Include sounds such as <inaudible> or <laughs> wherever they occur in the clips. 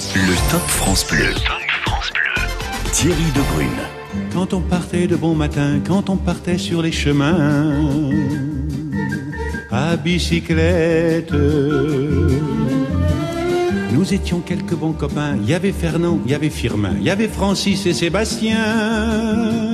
Le Top France Bleu. Thierry Debrune. Quand on partait de bon matin, quand on partait sur les chemins, à bicyclette. Nous étions quelques bons copains. Il y avait Fernand, il y avait Firmin, il y avait Francis et Sébastien.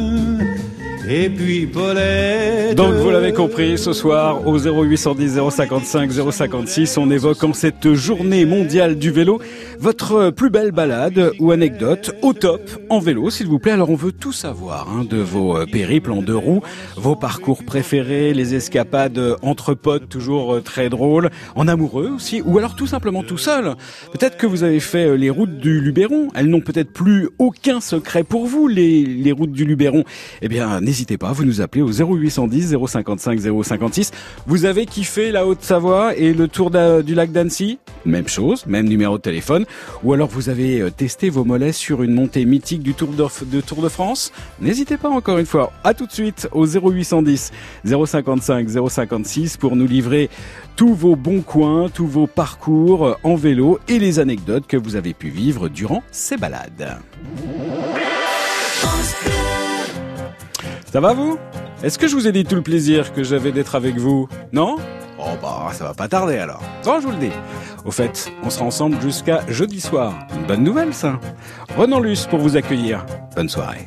Et puis Paulette. Donc vous l'avez compris, ce soir au 0810 055 056, on évoque en cette journée mondiale du vélo votre plus belle balade ou anecdote au top en vélo, s'il vous plaît. Alors on veut tout savoir hein, de vos euh, périples en deux roues, vos parcours préférés, les escapades entre potes toujours euh, très drôles, en amoureux aussi, ou alors tout simplement tout seul. Peut-être que vous avez fait euh, les routes du Luberon. Elles n'ont peut-être plus aucun secret pour vous, les, les routes du Luberon. Eh bien, pas, vous nous appelez au 0810 055 056. Vous avez kiffé la Haute-Savoie et le tour du lac d'Annecy? Même chose, même numéro de téléphone. Ou alors vous avez euh, testé vos mollets sur une montée mythique du Tour de, de Tour de France? N'hésitez pas encore une fois. À tout de suite au 0810 055 056 pour nous livrer tous vos bons coins, tous vos parcours en vélo et les anecdotes que vous avez pu vivre durant ces balades. Ça va vous? Est-ce que je vous ai dit tout le plaisir que j'avais d'être avec vous? Non? Oh bah ça va pas tarder alors. Bon, je vous le dis. Au fait, on sera ensemble jusqu'à jeudi soir. Une bonne nouvelle ça. Renan Luce pour vous accueillir. Bonne soirée.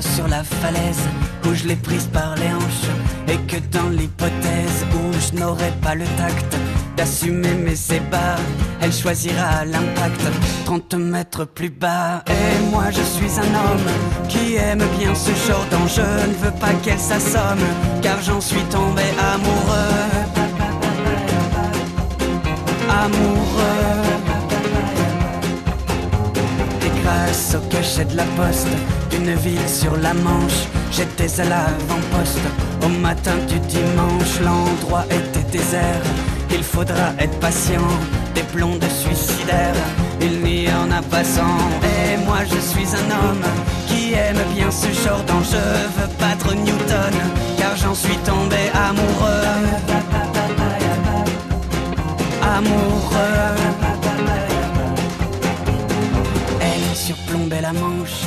Sur la falaise où je l'ai prise par les hanches. Et que dans l'hypothèse où je n'aurai pas le tact d'assumer mes ébats, elle choisira l'impact 30 mètres plus bas. Et moi je suis un homme qui aime bien ce genre d'enjeu. Ne veux pas qu'elle s'assomme, car j'en suis tombé amoureux. Amoureux. Et grâce au cachet de la poste d'une ville sur la Manche, j'étais à l'avant-poste. Au matin du dimanche, l'endroit était désert. Il faudra être patient, des blondes suicidaires. Il n'y en a pas cent. Et moi je suis un homme qui aime bien ce genre d'enjeu. Veux battre Newton, car j'en suis tombé amoureux. Amoureux. Elle surplombait la manche.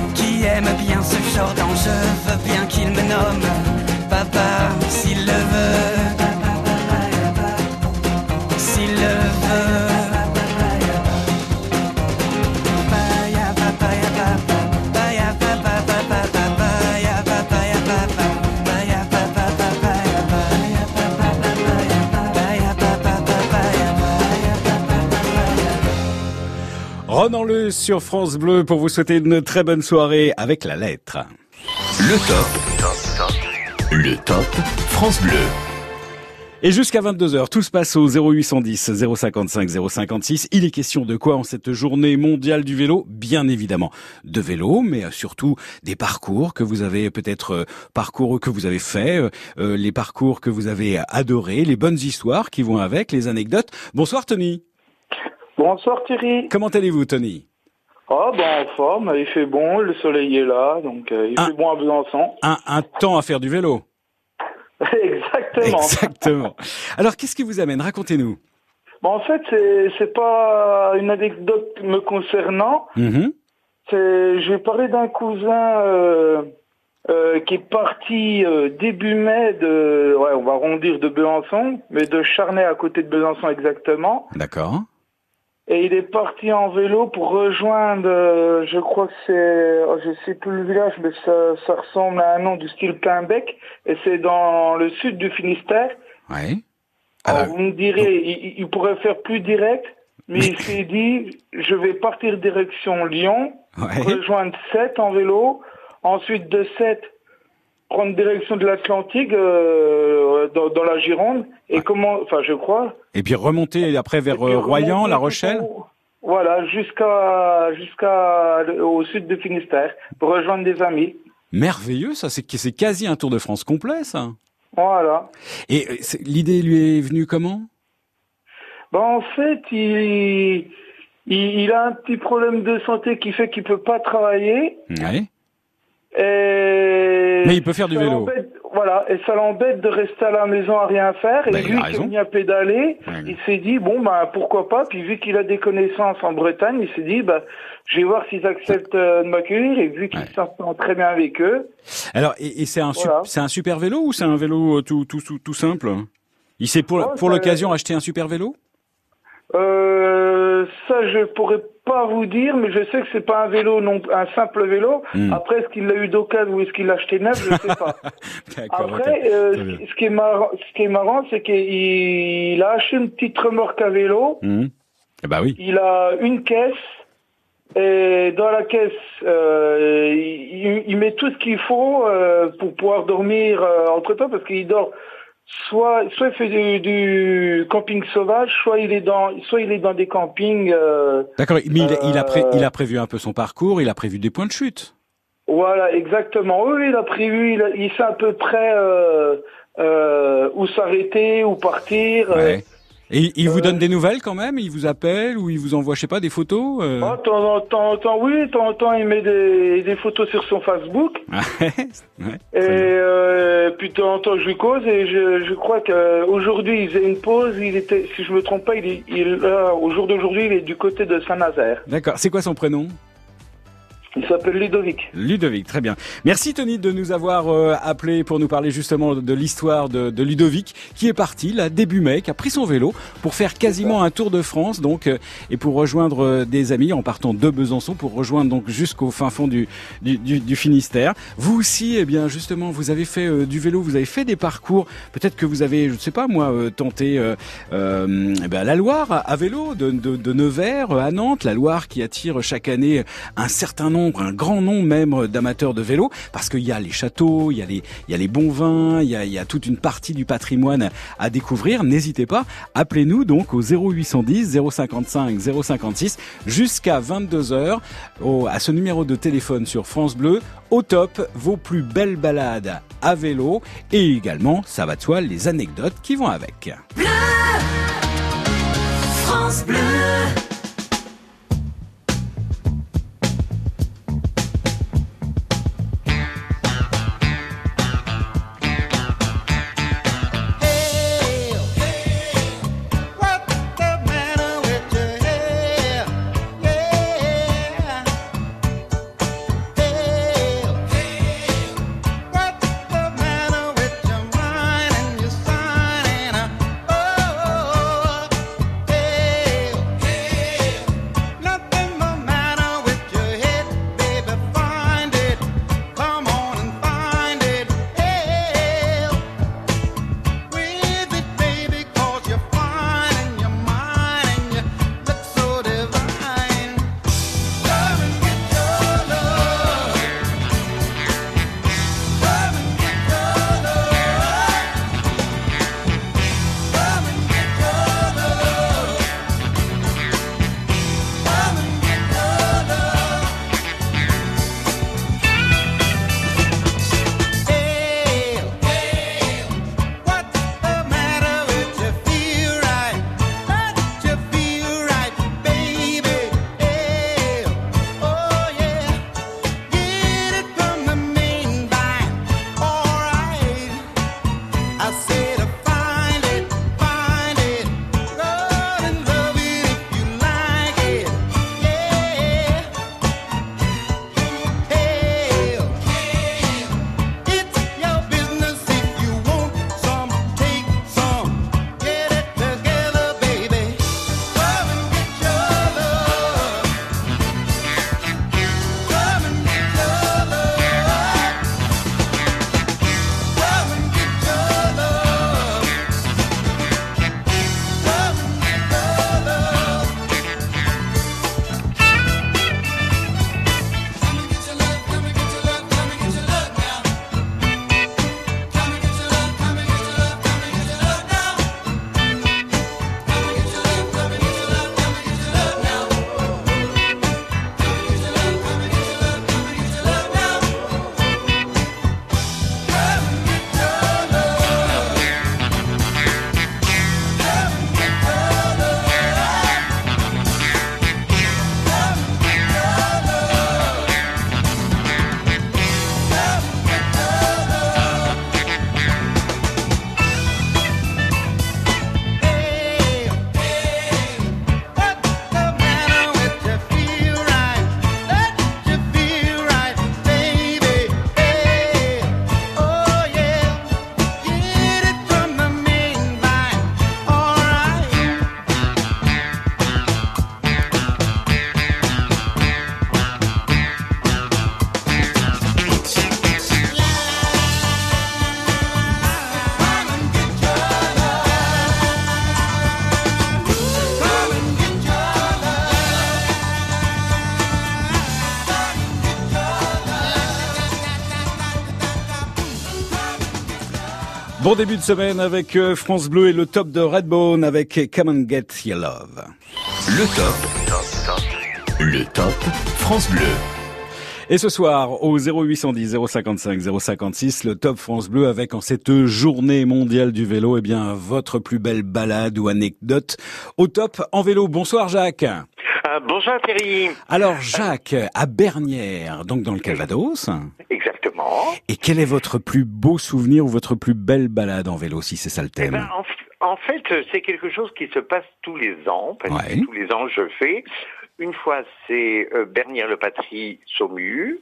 qui aime bien ce genre d'enjeu, veux bien qu'il me nomme papa s'il le veut. Renan Luce sur France Bleu pour vous souhaiter une très bonne soirée avec la lettre. Le top. Le top France Bleu. Et jusqu'à 22h, tout se passe au 0810 055 056. Il est question de quoi en cette journée mondiale du vélo? Bien évidemment de vélo, mais surtout des parcours que vous avez peut-être euh, parcours que vous avez fait, euh, euh, les parcours que vous avez adorés, les bonnes histoires qui vont avec, les anecdotes. Bonsoir Tony. Bonsoir Thierry. Comment allez-vous, Tony? Ah ben en forme, il fait bon, le soleil est là, donc euh, il fait bon à Besançon. un, un temps à faire du vélo. <laughs> Exactement. Exactement. Alors, qu'est-ce qui vous amène? Racontez-nous. En fait, c'est pas une anecdote me concernant. C'est, je vais parler d'un cousin euh, euh, qui est parti euh, début mai de, ouais, on va arrondir de Besançon, mais de Charnay à côté de Besançon exactement. D'accord. Et il est parti en vélo pour rejoindre, euh, je crois que c'est, oh, je sais plus le village, mais ça, ça ressemble à un nom du style Quimbec, et c'est dans le sud du Finistère. Alors, Ah, vous me direz, il, il pourrait faire plus direct, mais il s'est dit, je vais partir direction Lyon, ouais. rejoindre Sète en vélo, ensuite de Sète prendre direction de l'Atlantique euh, dans, dans la Gironde, et comment, enfin je crois, Et puis remonter après vers puis euh, Royan, La Rochelle Voilà, jusqu'à jusqu'à au sud de Finistère pour rejoindre des amis. Merveilleux, ça. C'est c'est quasi un Tour de France complet, ça. Voilà. Et euh, l'idée lui est venue comment? Ben en fait, il, il il a un petit problème de santé qui fait qu'il peut pas travailler. Ouais. Et Mais il peut faire du vélo. Voilà, et ça l'embête de rester à la maison à rien faire. Et Ben, il a lui qui raison. est venu à pédaler, il s'est dit bon ben pourquoi pas. Puis vu qu'il a des connaissances en Bretagne, il s'est dit ben je vais voir s'ils acceptent euh, de m'accueillir. Et vu qu'il Ouais. s'entend très bien avec eux, Alors, et, et c'est un, Voilà. c'est un super vélo ou c'est un vélo euh, tout, tout, tout, tout simple? Il s'est pour, Oh, pour l'occasion acheté un super vélo? Euh, ça je pourrais pas vous dire, mais je sais que c'est pas un vélo non un simple vélo. Hmm. Après est-ce qu'il l'a eu d'occasion ou est-ce qu'il l'a acheté neuf, je sais pas. <laughs> Après, euh, ce qui est marrant, ce qui est marrant, c'est qu'il il a acheté une petite remorque à vélo. Mhm. Eh ben oui. Il a une caisse et dans la caisse, euh, il, il met tout ce qu'il faut euh, pour pouvoir dormir entre temps parce qu'il dort. Soit, soit il fait du, du camping sauvage, soit il est dans, soit il est dans des campings. euh, D'accord, mais il, il a pré- Euh, il a prévu un peu son parcours, il a prévu des points de chute. Voilà, exactement. Oui, il a prévu, il, a- il sait à peu près euh, euh, où s'arrêter, où partir. euh, Ouais. Et il- vous euh, donne des nouvelles quand même Il vous appelle ou il vous envoie, je sais pas, des photos euh Oh, temps en temps, temps, oui, de temps en temps, il met des, des photos sur son Facebook. <laughs> Ouais, Et euh, puis de temps en temps, je lui cause et je, je crois qu'aujourd'hui, il faisait une pause. Il était, si je me trompe pas, il, il, euh, au jour d'aujourd'hui, il est du côté de Saint-Nazaire. D'accord. C'est quoi son prénom? Il s'appelle Ludovic. Ludovic, très bien. Merci Tony de nous avoir euh, appelé pour nous parler justement de l'histoire de, de Ludovic qui est parti là début mai, qui a pris son vélo pour faire quasiment un tour de France donc euh, et pour rejoindre euh, des amis en partant de Besançon pour rejoindre donc jusqu'au fin fond du, du, du, du Finistère. Vous aussi, eh bien justement, vous avez fait euh, du vélo, vous avez fait des parcours. Peut-être que vous avez, je ne sais pas moi, euh, tenté eh ben, la Loire à, à vélo de, de, de Nevers à Nantes, la Loire qui attire chaque année un certain nombre, un grand nombre même d'amateurs de vélo, parce qu'il y a les châteaux, il y a les, il y a les bons vins, il y a, toute une partie du patrimoine à découvrir. N'hésitez pas, appelez-nous donc au 0810 055 056 jusqu'à 22 h au, à ce numéro de téléphone sur France Bleu. Au top, vos plus belles balades à vélo et également, ça va de soi, les anecdotes qui vont avec. France Bleu. Bon début de semaine avec euh, France Bleu et le top de Redbone avec Come and Get Your Love. Le top. Le top France Bleu. Et ce soir, au 0810 055 056, le top France Bleu avec en cette journée mondiale du vélo, eh bien, votre plus belle balade ou anecdote au top en vélo. Bonsoir Jacques. Euh, bonjour Thierry. Alors Jacques, à Bernières, donc dans le Calvados. Exactement. Et quel est votre plus beau souvenir ou votre plus belle balade en vélo, si c'est ça le Eh thème ben, en, fait, euh, c'est quelque chose qui se passe tous les ans, parce Ouais. que tous les ans je fais. Une fois, c'est euh, Bernières-le-Patrie, Saumur.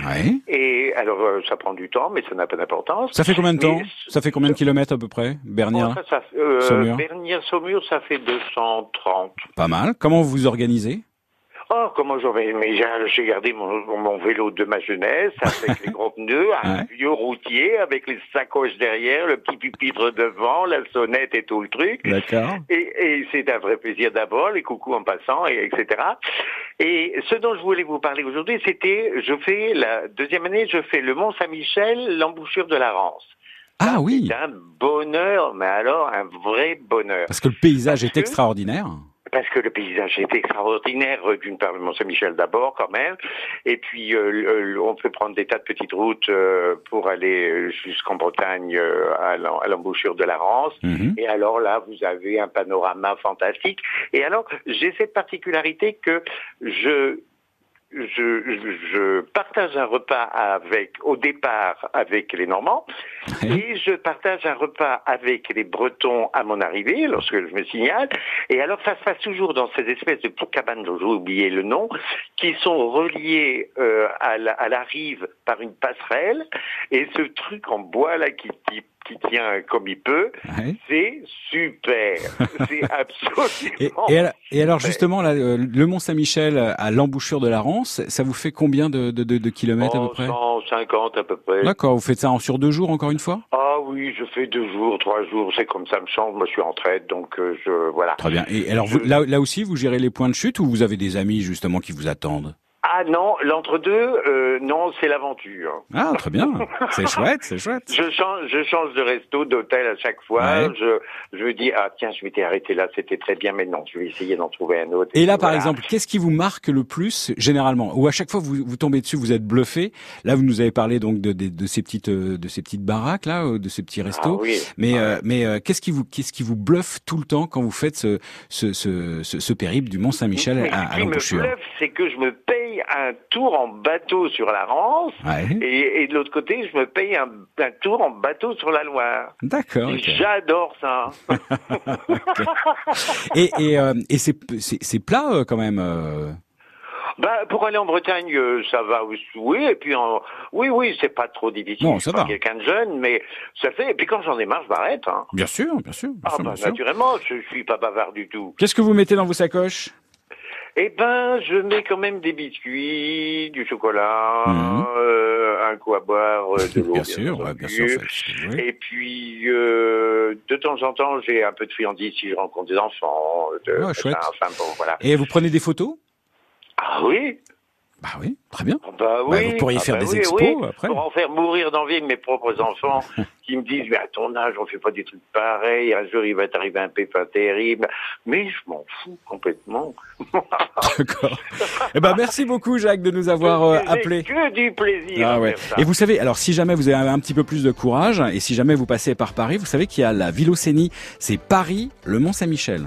Ouais. Et alors, euh, ça prend du temps, mais ça n'a pas d'importance. Ça fait combien de temps Mais- Ça fait combien de kilomètres à peu près, Bon, Bernières ça, ça, euh, Saumur. Bernières-Saumur, ça fait 230. Pas mal. Comment vous vous organisez? Oh, comment j'aurais mais j'ai- gardé mon, mon vélo de ma jeunesse avec <laughs> les gros pneus, un Ouais. vieux routier avec les sacoches derrière, le petit pupitre devant, la sonnette et tout le truc. D'accord. Et, et c'est un vrai plaisir d'abord, les coucous en passant, et etc. Et ce dont je voulais vous parler aujourd'hui, c'était, je fais la deuxième année, je fais le Mont Saint-Michel, l'embouchure de la Rance. Ah oui, C'est un bonheur, mais alors un vrai bonheur. parce que le paysage est que- extraordinaire. Parce que le paysage est extraordinaire, euh, d'une part le Mont Saint-Michel d'abord quand même, et puis euh, on peut prendre des tas de petites routes euh, pour aller jusqu'en Bretagne euh, à l'embouchure de la Rance. Mhm. Et alors là, vous avez un panorama fantastique. Et alors, j'ai cette particularité que je je, je, partage un repas avec, au départ, avec les Normands, et je partage un repas avec les Bretons à mon arrivée, lorsque je me signale. Et alors, ça se passe toujours dans ces espèces de cabanes dont j'ai oublié le nom, qui sont reliées euh, à, la, à la rive par une passerelle. Et ce truc en bois là qui, qui, qui tient comme il peut, Ouais. c'est super. <laughs> C'est absolument. Et, et alors, et alors, super. justement, là, euh, le Mont Saint-Michel à l'embouchure de la Rance, ça vous fait combien de, de, de, de kilomètres à peu près? 150 à peu près. D'accord, vous faites ça en sur deux jours encore une fois? Ah oui, je fais deux jours, trois jours, c'est comme ça me semble. Moi, je suis en traite, donc euh, je voilà. Très bien. Et alors, vous, là, là aussi, vous gérez les points de chute ou vous avez des amis justement qui vous attendent? Ah non, l'entre-deux, euh, non, c'est l'aventure. Ah, très bien. C'est <laughs> chouette, c'est chouette. Je change, je change de resto, d'hôtel à chaque fois. Ouais. Je, je dis ah tiens, je m'étais arrêté là, c'était très bien, mais non, je vais essayer d'en trouver un autre. Et là, par exemple, qu'est-ce qui vous marque le plus généralement? Ou à chaque fois vous, vous tombez dessus, vous êtes bluffé. Là, vous nous avez parlé donc de, de, de ces petites euh, de ces petites baraques là, euh, de ces petits Ah restos. oui. Mais euh, mais euh, qu'est-ce qui vous qu'est-ce qui vous bluffe tout le temps quand vous faites ce ce ce, ce, ce périple du Mont Saint-Michel Mais à, à ce qui me l'embouchure bluffe, c'est que je me paye un tour en bateau sur la Rance. Ouais. Et, et de l'autre côté, je me paye un, un tour en bateau sur la Loire. D'accord. J'adore ça. <laughs> Et et, euh, et c'est plat euh, quand même. euh. Bah, pour aller en Bretagne, euh, ça va aussi, oui. Et puis, en... oui, oui, c'est pas trop difficile. Non, Je ça pas va. quelqu'un de jeune, mais ça fait. Et puis quand j'en ai marre, je m'arrête. Hein. Bien sûr, bien sûr. bien Ah sûr, bah bien sûr. naturellement, je suis pas bavard du tout. Qu'est-ce que vous mettez dans vos sacoches? Eh ben, je mets quand même des biscuits, du chocolat, Mhm. euh, un coup à boire, euh, de <laughs> l'eau. Bien sûr, ouais, bien sûr. Et puis, euh, de temps en temps, j'ai un peu de friandises si je rencontre des enfants. De, Ouais, chouette. Enfin, bon, voilà. Et vous prenez des photos? Ah oui Bah oui, très bien. Ah Bah oui. vous pourriez Ah faire bah des oui, expos, oui. après. Pour en faire mourir d'envie mes propres enfants <laughs> qui me disent, mais à ton âge, on fait pas des trucs pareils. Un jour, il va t'arriver un pépin terrible. Mais je m'en fous complètement. <laughs> D'accord. Eh ben merci beaucoup Jacques de nous avoir euh, appelé. que du plaisir Ah ouais. Et vous savez, alors si jamais vous avez un petit peu plus de courage et si jamais vous passez par Paris, vous savez qu'il y a la Villocénie, c'est Paris, le Mont Saint-Michel.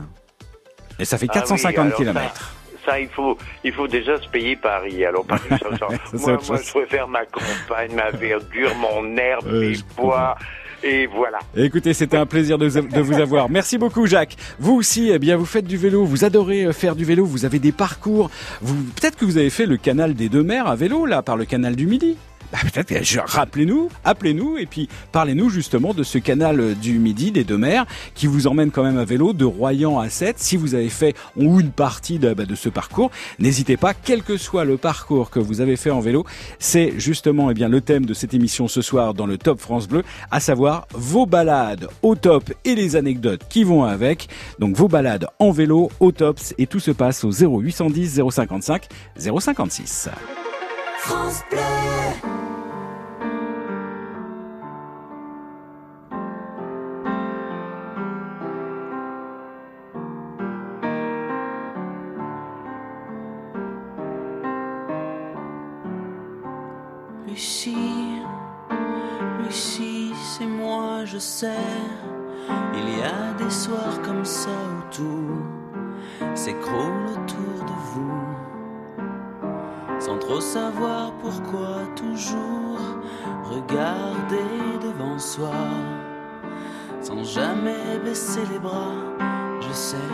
Et ça fait Ah oui, 450 alors ça, kilomètres. Ça, il faut, il faut déjà se payer Paris. Alors, Paris, ça, ça- <laughs> Ça, c'est moi, je préfère ma campagne, ma verdure, mon herbe, Euh, mes bois. Et voilà. Écoutez, c'était un plaisir de, de vous avoir. Merci beaucoup, Jacques. Vous aussi, eh bien, vous faites du vélo, vous adorez euh, faire du vélo, vous avez des parcours. Vous, peut-être que vous avez fait le canal des deux mers à vélo, là, par le canal du Midi. Bah, peut-être, rappelez-nous, appelez-nous et puis parlez-nous justement de ce canal euh, du Midi, des deux mers, qui vous emmène quand même à vélo de Royan à Sète. Si vous avez fait ou une partie de, bah, de ce parcours, n'hésitez pas, quel que soit le parcours que vous avez fait en vélo, c'est justement eh bien le thème de cette émission ce soir dans le Top France Bleu, à savoir vos balades au top et les anecdotes qui vont avec. Donc vos balades en vélo au top et tout se passe au 0810 055 056. France Bleu. C'est moi, je sais. Il y a des soirs comme ça où tout s'écroule autour de vous. Sans trop savoir pourquoi, toujours regarder devant soi. Sans jamais baisser les bras, je sais,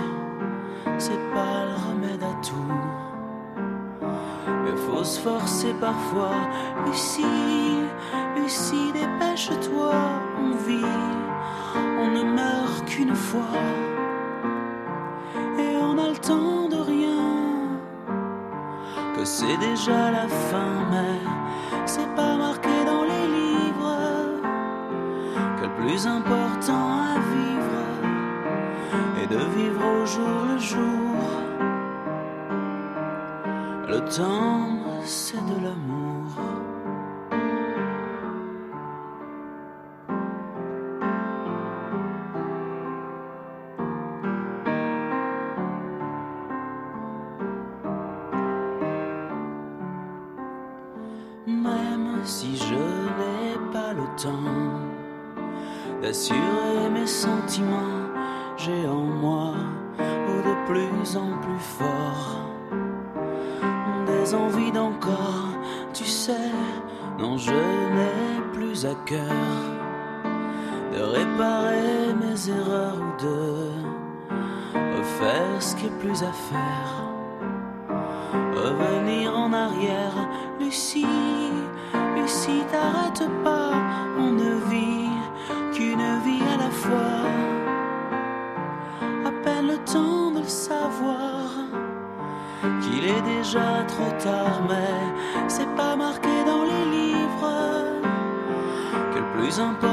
c'est pas le remède à tout. Il faut se forcer parfois. Lucie, Lucie, dépêche-toi, on vit, on ne meurt qu'une fois. C'est déjà la fin, mais c'est pas marqué dans les livres que le plus important à vivre est de vivre au jour le jour. Le temps, c'est de l'amour. Mais c'est pas marqué dans les livres. Que le plus important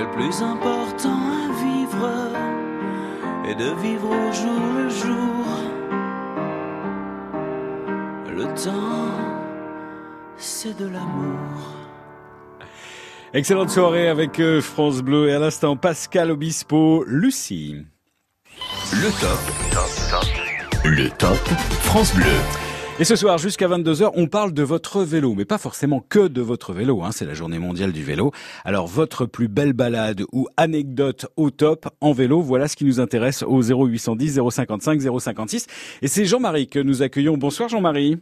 que le plus important à vivre est de vivre au jour le jour. Le temps, c'est de l'amour. Excellente soirée avec euh, France Bleu et à l'instant Pascal Obispo, Lucie. Le top. Le top France Bleu. Et ce soir, jusqu'à 22h, on parle de votre vélo, mais pas forcément que de votre vélo, hein, c'est la journée mondiale du vélo. Alors, votre plus belle balade ou anecdote au top en vélo, voilà ce qui nous intéresse au 0810 055 056. Et c'est Jean-Marie que nous accueillons. Bonsoir Jean-Marie.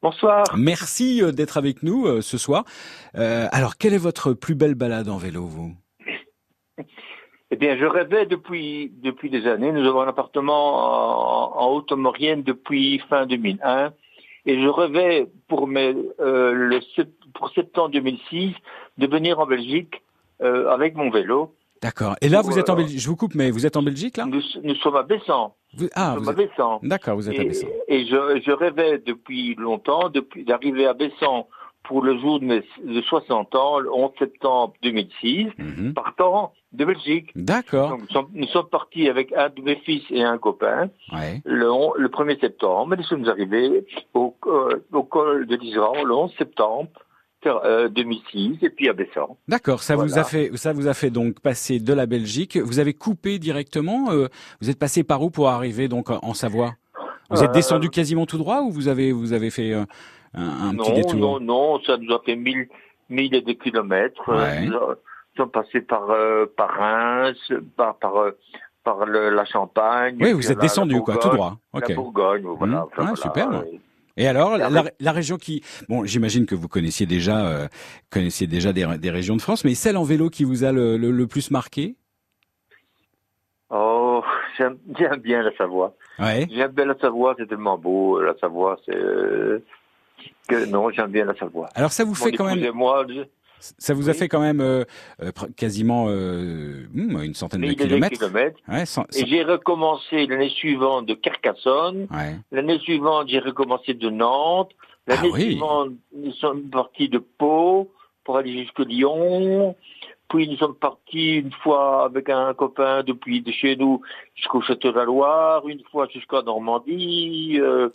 Bonsoir. Merci euh, d'être avec nous euh, ce soir. Euh, alors, quelle est votre plus belle balade en vélo, vous? <laughs> Eh bien, je rêvais depuis depuis des années. Nous avons un appartement en, en Haute-Maurienne depuis fin 2001, et je rêvais pour mes euh, le pour septembre 2006 de venir en Belgique euh, avec mon vélo. D'accord. Et là, vous êtes en Voilà. Belgique. Je vous coupe, mais vous êtes en Belgique là? Nous, nous sommes à Bessan. Vous- Ah, nous vous sommes à. Bessan. d'accord, vous êtes à Et, Bessan. et je, je rêvais depuis longtemps depuis d'arriver à Bessan pour le jour de mes de 60 ans, le 11 septembre 2006, Mhm. partant de Belgique. D'accord. Nous, sommes, nous sommes partis avec un de mes fils et un copain Ouais. le, on- le 1er septembre. Et nous sommes arrivés au, euh, au col de l'Isran le 11 septembre euh, 2006 et puis à Bessan. D'accord. Ça vous a fait, ça vous a fait donc passer de la Belgique. Vous avez coupé directement. euh, vous êtes passé par où pour arriver donc en en Savoie? Vous êtes Euh, descendu quasiment tout droit ou vous avez vous avez fait euh, un, un petit non, détour non, non, ça nous a fait mille, mille et des kilomètres. Euh, Ouais. Nous, sommes passés par, euh, par Reims, par, par, euh, par le- la Champagne. Oui, vous êtes descendu quoi, tout droit. Ok. La Bourgogne, voilà. Enfin, Ouais, voilà. superbe. Et- Et alors, la, région qui, bon, j'imagine que vous connaissiez déjà, euh, connaissiez déjà des, des régions de France, mais celle en vélo qui vous a le, le, le plus marqué? Oh, j'aime <laughs> bien la Savoie. Ouais. J'aime bien la Savoie, c'est tellement beau. La Savoie, c'est que non, j'aime bien la Savoie. Alors ça vous Mon fait quand même, et moi, je- ça vous a fait quand même euh, euh, quasiment euh, hmm, une centaine de et kilomètres. kilomètres. Ouais, cent- Et cent- j'ai recommencé l'année suivante de Carcassonne. ouais. L'année suivante, j'ai recommencé de Nantes. L'année Ah oui. suivante, nous sommes partis de Pau pour aller jusque Lyon. Puis nous sommes partis une fois avec un copain depuis de chez nous jusqu'au Château de la Loire, une fois jusqu'à Normandie. Euh,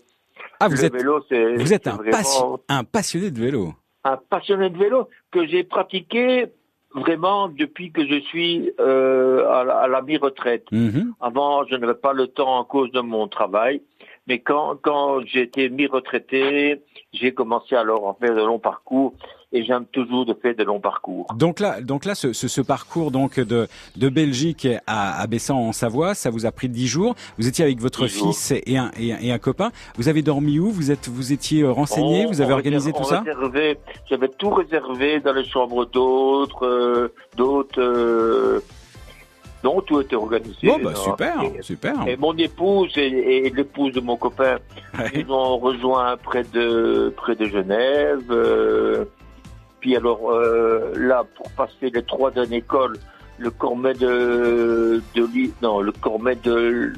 Ah, vous le êtes, vélo, vous êtes un, passionné de vélo. un passionné de vélo que j'ai pratiqué vraiment depuis que je suis euh, à la, à la mi-retraite. Mhm. Avant, je n'avais pas le temps à cause de mon travail. Mais quand, quand j'ai été mi-retraité, j'ai commencé alors à faire de longs parcours et j'aime toujours de faire de longs parcours. Donc là, donc là, ce, ce, ce parcours donc de, de Belgique à, à Bessan en Savoie, ça vous a pris dix jours. Vous étiez avec votre Dix fils et un, et, un, et un copain. Vous avez dormi où? Vous êtes, vous étiez euh, renseigné? On- Vous avez organisé tout ça? J'avais tout réservé dans les chambres d'autres, euh, d'autres, euh, dont tout était organisé. Bon, bah non. super, Et- super. Et mon épouse et, et l'épouse de mon copain Ouais. nous ont rejoint près de près de Genève. euh, puis alors euh, là, pour passer les trois ans d'école, le Cormet de non, le Cormet de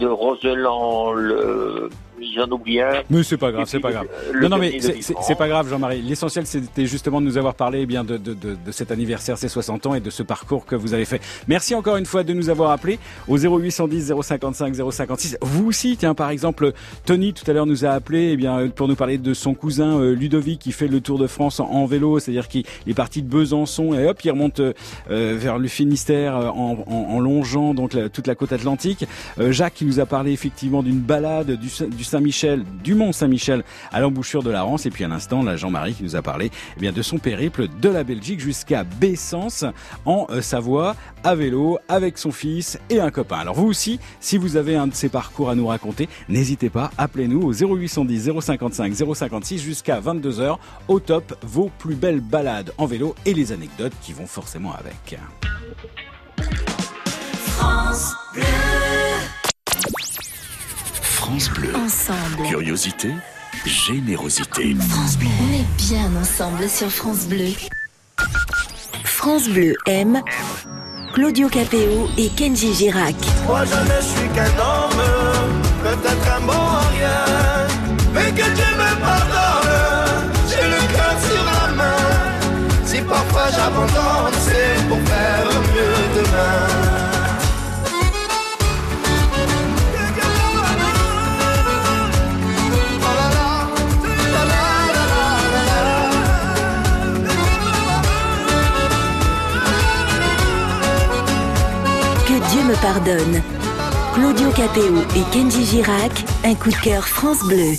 de Roseland, le j'en oublie un. Mais c'est pas grave, c'est pas grave. Non, non, mais c'est- pas grave, Jean-Marie. L'essentiel, c'était justement de nous avoir parlé eh bien de, de, de, de cet anniversaire, ces 60 ans et de ce parcours que vous avez fait. Merci encore une fois de nous avoir appelés au 0810 055 056. Vous aussi, tiens, par exemple, Tony tout à l'heure nous a appelé eh bien pour nous parler de son cousin euh, Ludovic qui fait le Tour de France en, en vélo, c'est-à-dire qu'il est parti de Besançon et hop, il remonte euh, vers le Finistère euh, en, en, en longeant donc la- toute la côte atlantique. Euh, Jacques qui nous a parlé effectivement d'une balade du, du Saint-Michel, du Mont Saint-Michel à l'embouchure de la Rance. Et puis à l'instant, là, Jean-Marie qui nous a parlé eh bien, de son périple de la Belgique jusqu'à Bessens en euh, Savoie à vélo avec son fils et un copain. Alors vous aussi, si vous avez un de ces parcours à nous raconter, n'hésitez pas, appelez-nous au 0810 055 056 jusqu'à 22h. Au top, vos plus belles balades en vélo et les anecdotes qui vont forcément avec. France. France Bleu. Ensemble. Curiosité, générosité. France Bleu. On est bien ensemble sur France Bleu. France Bleu aime Claudio Capéo et Kenji Girac. Moi je ne suis qu'un homme, peut-être un bon à rien, mais que Dieu me pardonne, j'ai le cœur sur la main. Si parfois j'abandonne, me pardonne. Claudio Capéo et Kenji Girac, un coup de cœur France Bleu.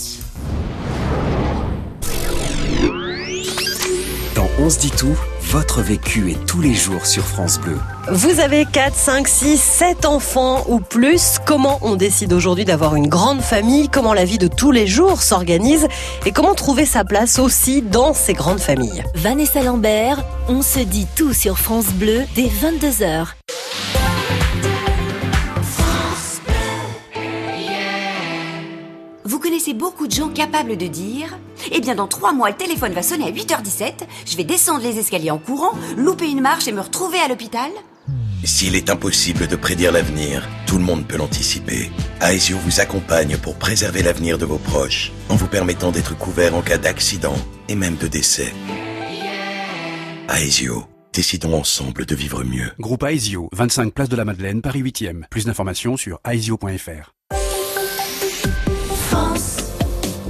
Dans On se dit tout, votre vécu est tous les jours sur France Bleu. Vous avez 4, 5, 6, 7 enfants ou plus. Comment on décide aujourd'hui d'avoir une grande famille? Comment la vie de tous les jours s'organise? Et comment trouver sa place aussi dans ces grandes familles? Vanessa Lambert, on se dit tout sur France Bleu dès 22h. Connaissez beaucoup de gens capables de dire Eh bien, dans trois mois, le téléphone va sonner à 8h17, je vais descendre les escaliers en courant, louper une marche et me retrouver à l'hôpital S'il est impossible de prédire l'avenir, tout le monde peut l'anticiper. Aesio vous accompagne pour préserver l'avenir de vos proches, en vous permettant d'être couvert en cas d'accident et même de décès. Aesio, décidons ensemble de vivre mieux. Groupe Aesio, 25 place de la Madeleine, Paris 8e. Plus d'informations sur aesio.fr. France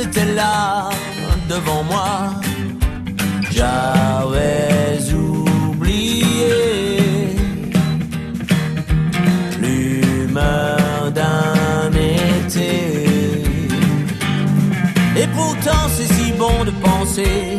c'était là devant moi. J'avais oublié l'humeur d'un été. Et pourtant c'est si bon de penser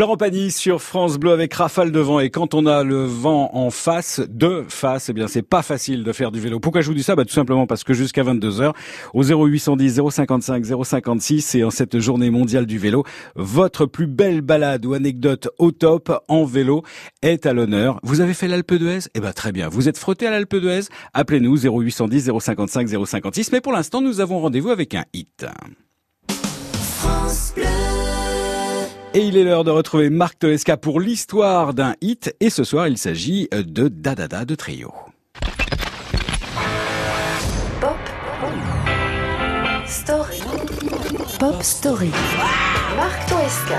Florent Pagny sur France Bleu avec rafale de vent. Et quand on a le vent en face, de face, eh bien, c'est pas facile de faire du vélo. Pourquoi je vous dis ça? Bah, tout simplement parce que jusqu'à 22h, au 0810 055 056 et en cette journée mondiale du vélo, votre plus belle balade ou anecdote au top en vélo est à l'honneur. Vous avez fait l'Alpe d'Huez? Eh ben, très bien. Vous êtes frotté à l'Alpe d'Huez? Appelez-nous 0810 055 056. Mais pour l'instant, nous avons rendez-vous avec un hit. Et il est l'heure de retrouver Marc Toesca pour l'histoire d'un hit. Et ce soir, il s'agit de Dadada de Trio. Story. Pop Story. Marc Toesca.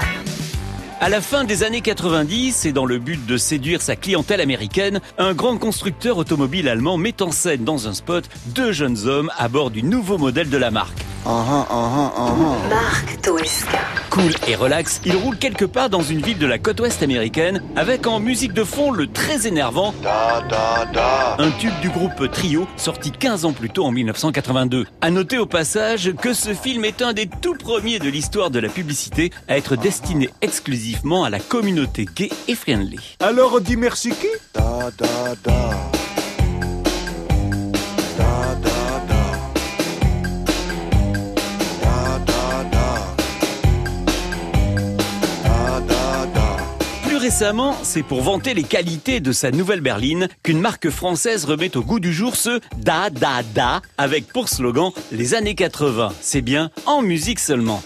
À la fin des années 90 et dans le but de séduire sa clientèle américaine, un grand constructeur automobile allemand met en scène dans un spot deux jeunes hommes à bord du nouveau modèle de la marque. Uh-huh, uh-huh, uh-huh. Marc Toesca. Cool et relax, il roule quelque part dans une ville de la côte ouest américaine avec en musique de fond le très énervant Da, da, da. un tube du groupe Trio sorti 15 ans plus tôt en 1982. À noter au passage que ce film est un des tout premiers de l'histoire de la publicité à être destiné exclusivement à la communauté gay et friendly. Alors dis merci qui? Récemment, c'est pour vanter les qualités de sa nouvelle berline qu'une marque française remet au goût du jour ce da da da avec pour slogan les années 80. C'est bien en musique seulement.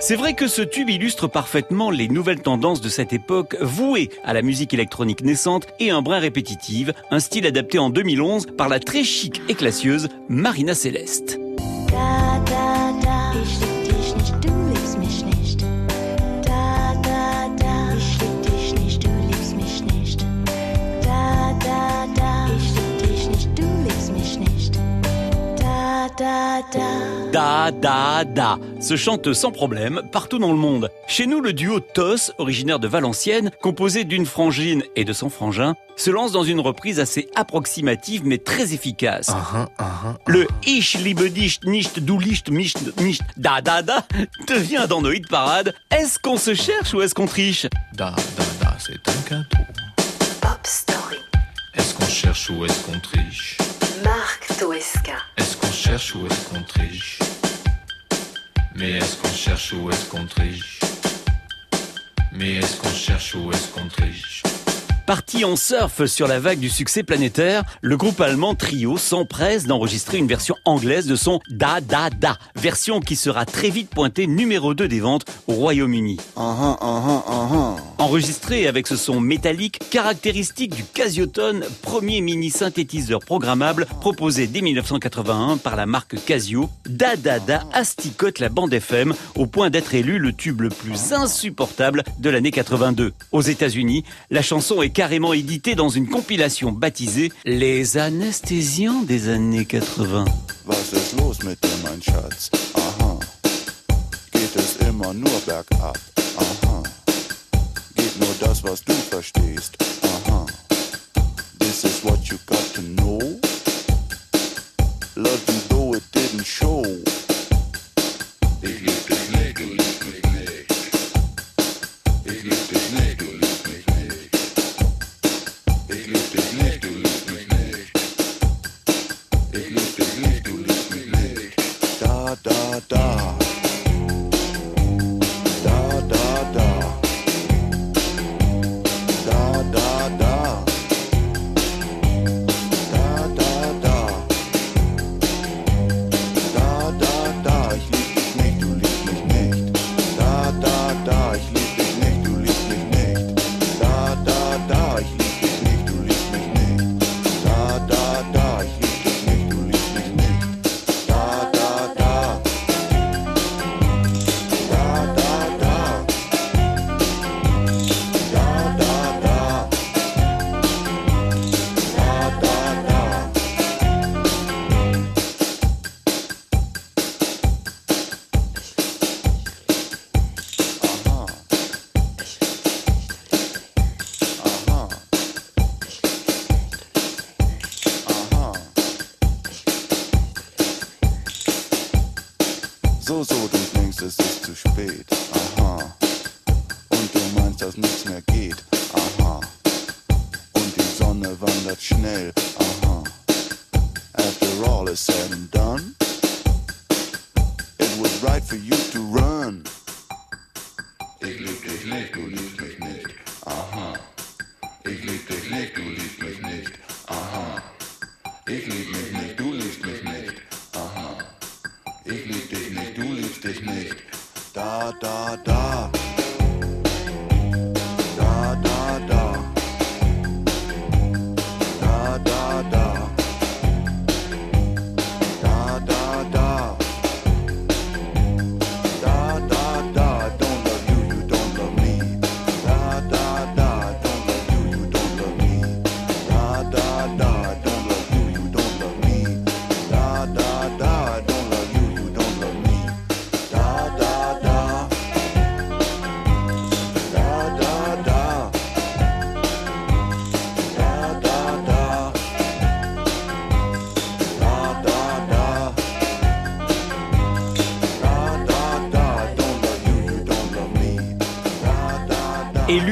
C'est vrai que ce tube illustre parfaitement les nouvelles tendances de cette époque vouée à la musique électronique naissante et un brin répétitive, un style adapté en 2011 par la très chic et classieuse Marina Céleste. Da, da. Ich lieb dich nicht, du liebst mich nicht. Da, da, da. Da da da se chante sans problème partout dans le monde. Chez nous, le duo TOS, originaire de Valenciennes, composé d'une frangine et de son frangin, se lance dans une reprise assez approximative mais très efficace. Le Ich liebe dich nicht, du licht mich nicht, da da da devient dans nos hit parades. Est-ce qu'on se cherche ou est-ce qu'on triche? Da, da, da, c'est un cadeau. Pop Story. Est-ce qu'on cherche ou est-ce qu'on triche. Marc Toesca. Est-ce qu'on cherche ou est-ce qu'on triche? Mais est-ce qu'on cherche ou est-ce qu'on triche? Mais est-ce qu'on cherche ou est-ce qu'on triche? Parti en surf sur la vague du succès planétaire, le groupe allemand Trio s'empresse d'enregistrer une version anglaise de son Da Da Da, version qui sera très vite pointée numéro 2 des ventes au Royaume-Uni. Uh-huh, uh-huh, uh-huh. Enregistré avec ce son métallique caractéristique du Casiotone, premier mini synthétiseur programmable proposé dès 1981 par la marque Casio, Da Da Da asticote la bande FM au point d'être élu le tube le plus insupportable de l'année 82. Aux États-Unis, la chanson est carrément éditée dans une compilation baptisée Les anesthésiants des années 80. Was ist los mit dir, mein Schatz? Aha. Geht es immer nur bergab? Aha. Geht nur das, was du verstehst? Aha. This is what you got to know? Love you though it didn't show. Da,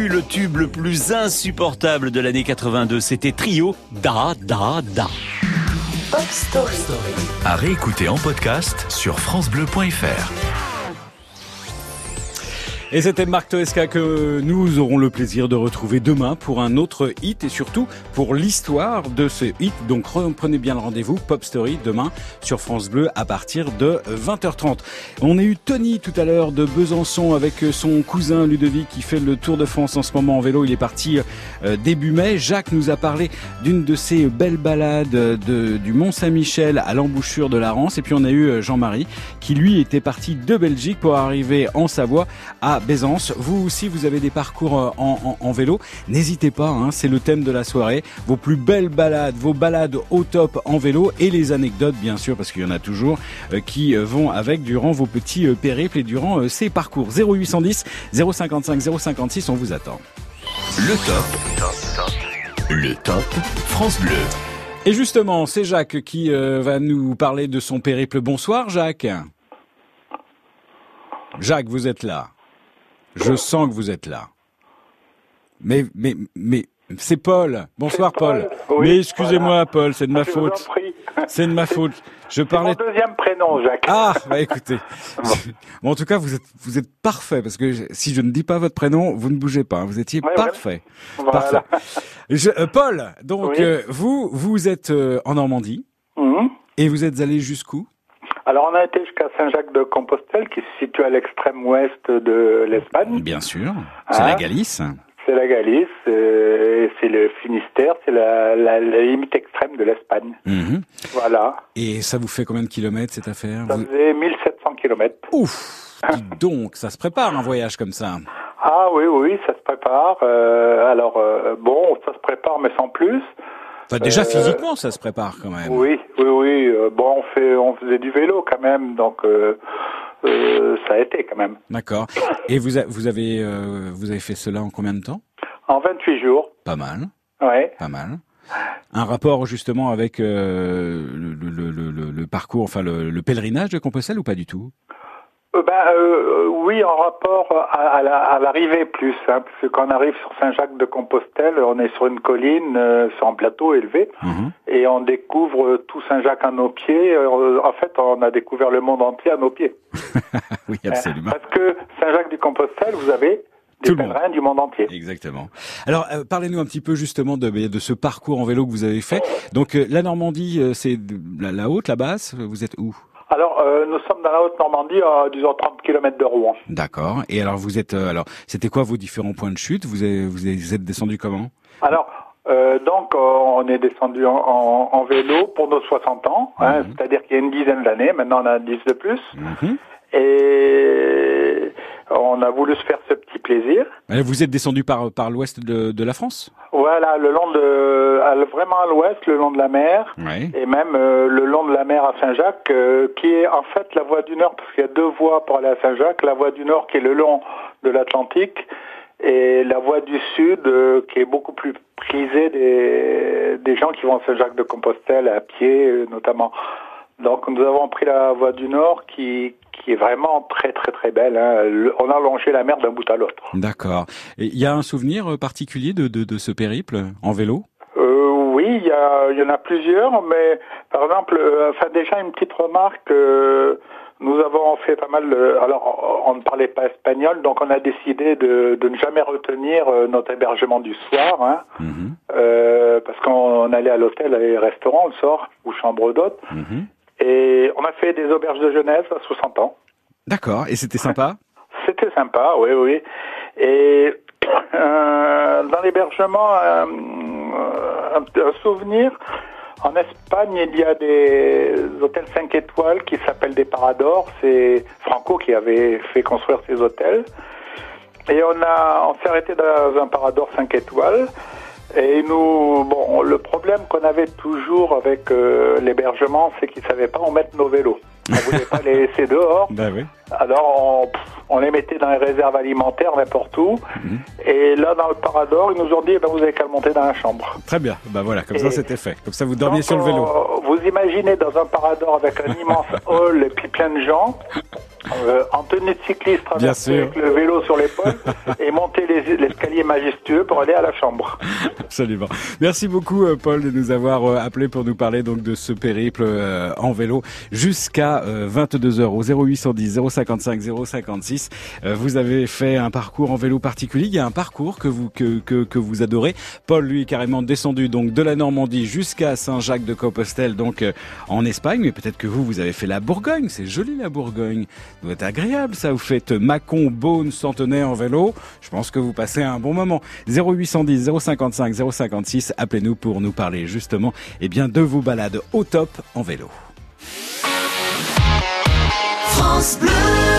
Le tube le plus insupportable de l'année 82, c'était Trio Da Da Da. Pop Story. À réécouter en podcast sur FranceBleu.fr. Et c'était Marc Toesca que nous aurons le plaisir de retrouver demain pour un autre hit et surtout pour l'histoire de ce hit. Donc prenez bien le rendez-vous, Pop Story, demain sur France Bleu à partir de 20h30. On a eu Tony tout à l'heure de Besançon avec son cousin Ludovic qui fait le Tour de France en ce moment en vélo. Il est parti euh, début mai. Jacques nous a parlé d'une de ces belles balades de, du Mont Saint-Michel à l'embouchure de la Rance. Et puis on a eu euh, Jean-Marie qui lui était parti de Belgique pour arriver en Savoie à Bézance. Vous aussi, vous avez des parcours euh, en, en- en vélo. N'hésitez pas, hein, c'est le thème de la soirée. Vos plus belles balades, vos balades au top en vélo et les anecdotes, bien sûr, parce qu'il y en a toujours, euh, qui euh, vont avec durant vos petits euh, périples et durant euh, ces parcours. 0810 055 056, on vous attend. Le top. Le top France Bleu. Et justement, c'est Jacques qui euh, va nous parler de son périple. Bonsoir Jacques. Jacques, vous êtes là. Je sens que vous êtes là. Mais, mais, mais, c'est Paul. Bonsoir Paul. Oui, mais excusez-moi Paul, c'est de ma Je faute. C'est de ma faute. Je parlais. Mon deuxième prénom, Jacques. Ah, bah écoutez. <laughs> Bon, en tout cas, vous êtes, vous êtes parfait parce que je- si je ne dis pas votre prénom, vous ne bougez pas. Vous étiez Ouais, parfait. Voilà. Parfait. <laughs> Je- euh, Paul, donc Oui. euh, vous, vous êtes euh, en Normandie Mhm. et vous êtes allé jusqu'où? Alors, on a été jusqu'à Saint-Jacques-de-Compostelle, qui se situe à l'extrême ouest de l'Espagne. Bien sûr. C'est Hein la Galice. C'est la Galice, euh, c'est le Finistère, c'est la, la- la limite extrême de l'Espagne. Mhm. Voilà. Et ça vous fait combien de kilomètres cette affaire? Ça Vous- faisait 1700 kilomètres. Ouf Dites donc, ça se prépare un voyage comme ça. Ah oui, oui, ça se prépare. Euh, alors, euh, bon, ça se prépare, mais sans plus. Enfin, déjà Euh, physiquement, ça se prépare quand même. Oui, oui, oui. euh, bon, on fait, on faisait du vélo quand même, donc euh, ça a été quand même. D'accord. Et vous, a- vous avez, euh, vous avez fait cela en combien de temps? En 28 jours. Pas mal. Ouais. Pas mal. Un rapport justement avec euh, le, le- le- le- le parcours, enfin le, le pèlerinage de Compostelle ou pas du tout? Euh, ben, euh, oui, en rapport à, à la- à l'arrivée plus, hein, parce que quand on arrive sur Saint-Jacques-de-Compostelle, on est sur une colline, euh, sur un plateau élevé, Mhm. et on découvre tout Saint-Jacques à nos pieds. Euh, En fait, on a découvert le monde entier à nos pieds. <laughs> Oui, absolument. Parce que Saint-Jacques-du-Compostelle, vous avez des Tout le monde. du monde entier. Exactement. Alors, euh, parlez-nous un petit peu justement de, de ce parcours en vélo que vous avez fait. Donc, euh, la Normandie, euh, c'est la, la haute, la basse. Vous êtes où? Alors, euh, nous sommes dans la Haute-Normandie, à disons 30 km de Rouen. D'accord. Et alors, vous êtes. euh, alors, c'était quoi vos différents points de chute? Vous avez- vous avez- vous êtes descendu comment? Alors, euh, donc, on est descendu en, en- en vélo pour nos 60 ans, hein, c'est-à-dire qu'il y a une dizaine d'années, maintenant on a 10 de plus, et on a voulu se faire ce petit plaisir. Vous êtes descendu par par l'ouest de, de la France? Voilà, le long de, vraiment à l'ouest, le long de la mer, et même euh, le long de la mer à Saint-Jacques, euh, qui est en fait la voie du Nord, parce qu'il y a deux voies pour aller à Saint-Jacques, la voie du Nord qui est le long de l'Atlantique, et la voie du Sud euh, qui est beaucoup plus prisée des, des gens qui vont à Saint-Jacques-de-Compostelle à pied notamment. Donc nous avons pris la voie du Nord qui, qui est vraiment très très très belle. hein. Le- on a longé la mer d'un bout à l'autre. D'accord. Et Il y a un souvenir euh, particulier de, de, de ce périple en vélo? Euh, oui, il y, a- il y en a plusieurs, mais par exemple, euh, enfin déjà une petite remarque. euh, nous avons fait pas mal. de- alors, on ne parlait pas espagnol, donc on a décidé de, de ne jamais retenir euh, notre hébergement du soir, hein, euh, parce qu'on allait à l'hôtel et restaurant le soir ou chambre d'hôte, et on a fait des auberges de jeunesse à 60 ans. D'accord. Et c'était sympa? C'était sympa, oui, oui. Et <coughs> euh, dans l'hébergement, euh, un, un souvenir, en Espagne, il y a des hôtels 5 étoiles qui s'appellent des Paradors. C'est Franco qui avait fait construire ces hôtels. Et on a, on s'est arrêté dans un Parador 5 étoiles. Et nous, bon, le problème qu'on avait toujours avec euh, l'hébergement, c'est qu'ils savaient pas où mettre nos vélos. On voulait pas les laisser dehors. <laughs> Bah oui. Alors, on, les mettait dans les réserves alimentaires, n'importe où. Et là, dans le Parador, ils nous ont dit, eh ben, vous avez qu'à le monter dans la chambre. Très bien. Bah voilà, comme Et- ça c'était fait. Comme ça vous dormiez sur le vélo. Euh, vous imaginez dans un Parador avec un <laughs> immense hall et puis plein de gens. Euh, en tenue de cycliste, traverser avec le vélo sur l'épaule <laughs> et monter les- l'escalier majestueux pour aller à la chambre. Absolument. Merci beaucoup euh, Paul de nous avoir appelé pour nous parler donc de ce périple euh, en vélo jusqu'à 22h au 0810 055 056. Euh, Vous avez fait un parcours en vélo particulier. Il y a un parcours que vous que, que, que vous adorez. Paul lui est carrément descendu donc de la Normandie jusqu'à Saint-Jacques de Compostelle donc euh, en Espagne. Mais peut-être que vous vous avez fait la Bourgogne. C'est joli la Bourgogne. Ça doit être agréable ça. Vous faites Mâcon, Beaune, Centenay en vélo. Je pense que vous passez un bon moment. 0810 055 056. Appelez-nous pour nous parler justement eh bien de vos balades au top en vélo. France Bleu.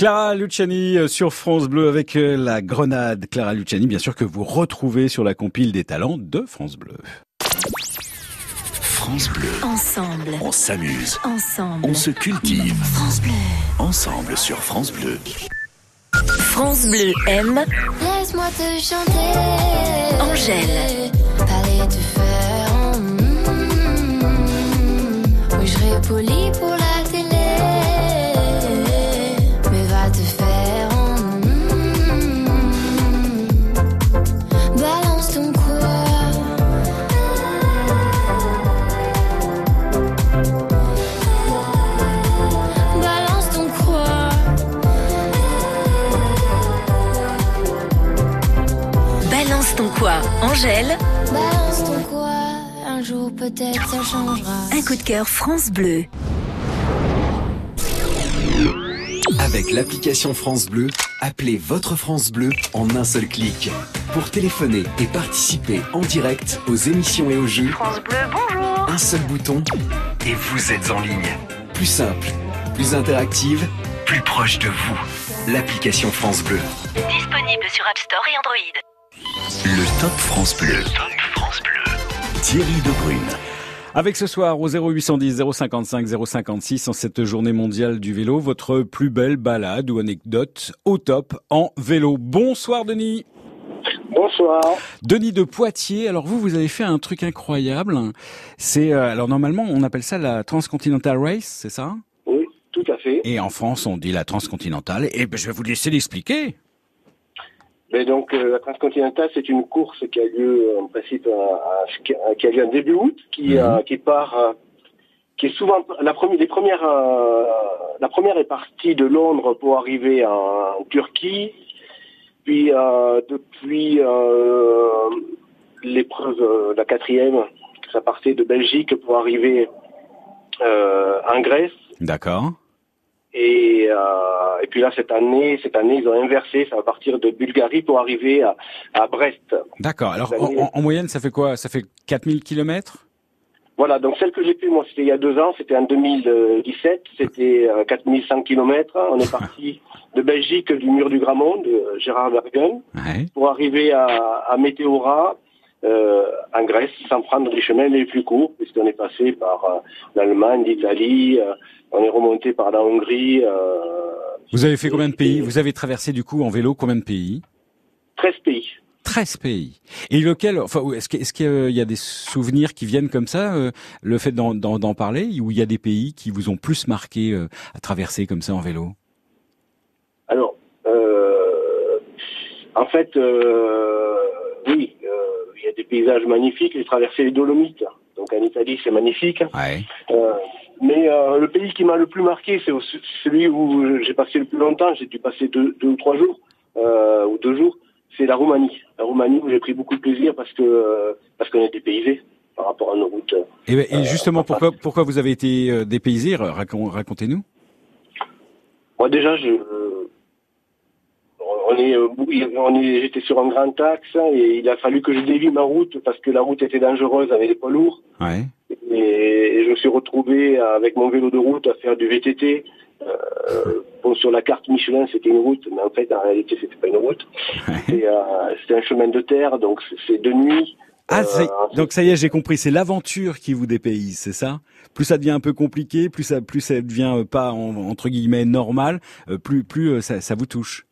Clara Luciani euh, sur France Bleu avec euh, la grenade. Clara Luciani, bien sûr que vous retrouvez sur la compile des talents de France Bleu. France Bleu. Ensemble. On s'amuse. Ensemble. On se cultive. France Bleu. Ensemble sur France Bleu. France Bleu aime Laisse-moi te chanter. Angèle. Parler te faire. mm, Oui, je serai poli pour Angèle Balance ton quoi. Un jour peut-être ça changera. Un coup de cœur France Bleu. Avec l'application France Bleu, appelez votre France Bleu en un seul clic. Pour téléphoner et participer en direct aux émissions et aux jeux, France Bleu, bonjour. un seul bouton et vous êtes en ligne. Plus simple, plus interactive, plus proche de vous. L'application France Bleu. Disponible sur App Store et Android. Le Top France Bleu. Thierry Debrune. Avec ce soir au 0810 055 056 en cette journée mondiale du vélo, votre plus belle balade ou anecdote au top en vélo. Bonsoir Denis. Bonsoir. Denis de Poitiers. Alors vous, vous avez fait un truc incroyable. C'est euh, alors normalement on appelle ça la Transcontinental Race, c'est ça? Oui, tout à fait. Et en France on dit la Transcontinentale. Et ben, je vais vous laisser l'expliquer. Mais donc euh, la Transcontinentale, c'est une course qui a lieu en principe à- à- qui a lieu en début août, qui, euh, qui part, euh, qui est souvent la première, les premières, euh, la première est partie de Londres pour arriver en, Turquie, puis euh, depuis euh, l'épreuve, euh, la quatrième, ça partait de Belgique pour arriver euh, en Grèce. D'accord. Et, euh, et puis là, cette année, cette année, ils ont inversé. Ça va partir de Bulgarie pour arriver à, à Brest. D'accord. Alors en, année- en- en moyenne ça fait quoi? Ça fait 4000 kilomètres? Voilà, donc celle que j'ai fait, moi, c'était il y a deux ans, c'était en 2017, c'était euh, 4100 km. On est parti <laughs> de Belgique, du mur du Gramont, de Gérard Bergen, pour arriver à, à Météora, euh, en Grèce, sans prendre les chemins les plus courts, puisqu'on est passé par euh, l'Allemagne, l'Italie, euh, on est remonté par la Hongrie, euh, Vous avez fait combien de pays? Vous avez traversé du coup en vélo combien de pays? 13 pays. 13 pays. Et lequel, enfin, est-ce qu'il y a des souvenirs qui viennent comme ça, euh, le fait d'en- parler, ou il y a des pays qui vous ont plus marqué euh, à traverser comme ça en vélo? Alors, euh, en fait, euh, oui, euh, il y a des paysages magnifiques. J'ai traversé les Dolomites, donc en Italie, c'est magnifique. Mais euh, le pays qui m'a le plus marqué, c'est celui où j'ai passé le plus longtemps. J'ai dû passer deux, deux ou trois jours, euh, ou deux jours. C'est la Roumanie. La Roumanie où j'ai pris beaucoup de plaisir parce que euh, parce qu'on est dépaysé par rapport à nos routes. Et, ben, et justement, pourquoi, pourquoi vous avez été euh, dépaysé? Racon- Racontez-nous. Moi déjà, je, on est, euh, on est, j'étais sur un grand axe et il a fallu que je dévie ma route parce que la route était dangereuse avec les poids lourds. Ouais. Et, et je me suis retrouvé avec mon vélo de route à faire du VTT. Euh, bon, sur la carte Michelin, c'était une route, mais en fait, en réalité, c'était pas une route. Euh, C'était un chemin de terre, donc c'est- de nuit. Ah, Euh, donc ça y est, j'ai compris. C'est l'aventure qui vous dépayse, c'est ça? Plus ça devient un peu compliqué, plus ça, plus ça devient pas en- entre guillemets normal, plus, plus ça, ça vous touche.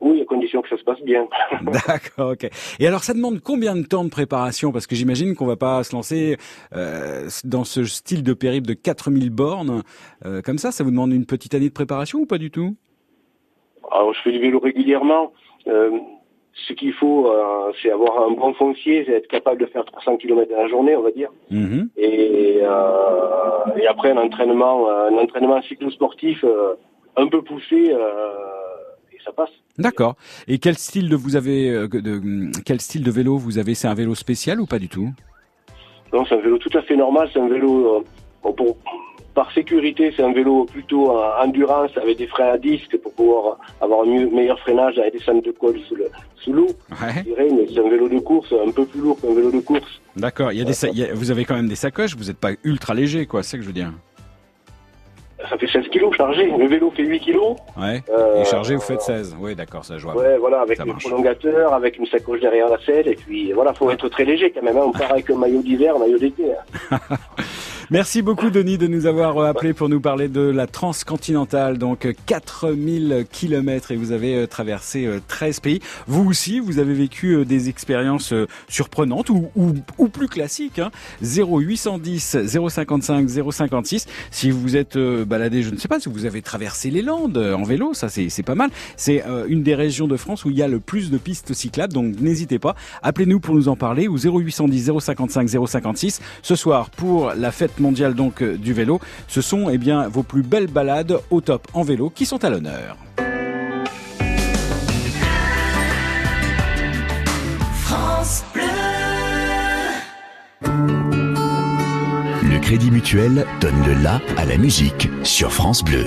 Oui, à condition que ça se passe bien. <laughs> D'accord, ok. Et alors, ça demande combien de temps de préparation? Parce que j'imagine qu'on va pas se lancer euh, dans ce style de périple de 4000 bornes euh, comme ça. Ça vous demande une petite année de préparation ou pas du tout? Alors, je fais du vélo régulièrement. Euh, ce qu'il faut, euh, c'est avoir un bon foncier, c'est être capable de faire 300 km dans la journée, on va dire. Mhm. Et, euh, et après un entraînement, un entraînement cyclosportif euh, un peu poussé, euh, ça passe. D'accord. Et quel style de vous avez euh, de, quel style de vélo vous avez? C'est un vélo spécial ou pas du tout? Donc c'est un vélo tout à fait normal, c'est un vélo euh, pour, par sécurité, c'est un vélo plutôt euh, endurance avec des freins à disque pour pouvoir avoir un mieux, meilleur freinage dans les descentes de col sous le- sous l'eau. je dirais, mais c'est un vélo de course un peu plus lourd qu'un vélo de course. D'accord. Il y a des, sa- il y a- vous avez quand même des sacoches. Vous n'êtes pas ultra léger, quoi. C'est ça que je veux dire. Ça fait 16 kilos chargé. Le vélo fait 8 kilos. Ouais. Euh, Et chargé, vous faites 16. Oui, d'accord, ça vois. Ouais, voilà, avec le prolongateur, avec une sacoche derrière la selle, et puis voilà, faut être très léger quand même. hein. On part avec un maillot d'hiver, un maillot d'été. hein. <laughs> Merci beaucoup Denis de nous avoir euh, appelé pour nous parler de la transcontinentale, donc euh, 4000 kilomètres et vous avez euh, traversé euh, 13 pays. Vous aussi, vous avez vécu euh, des expériences euh, surprenantes ou, ou, ou plus classiques. Hein. 0810 055 056. Si vous êtes euh, baladé, je ne sais pas, si vous avez traversé les Landes euh, en vélo, ça c'est pas mal. C'est euh, une des régions de France où il y a le plus de pistes cyclables, donc n'hésitez pas. Appelez-nous pour nous en parler ou 0810 055 056. Ce soir, pour la fête mondiale donc euh, du vélo, ce sont eh bien vos plus belles balades au top en vélo qui sont à l'honneur. France Bleu. Le Crédit Mutuel donne le la à la musique sur France Bleu.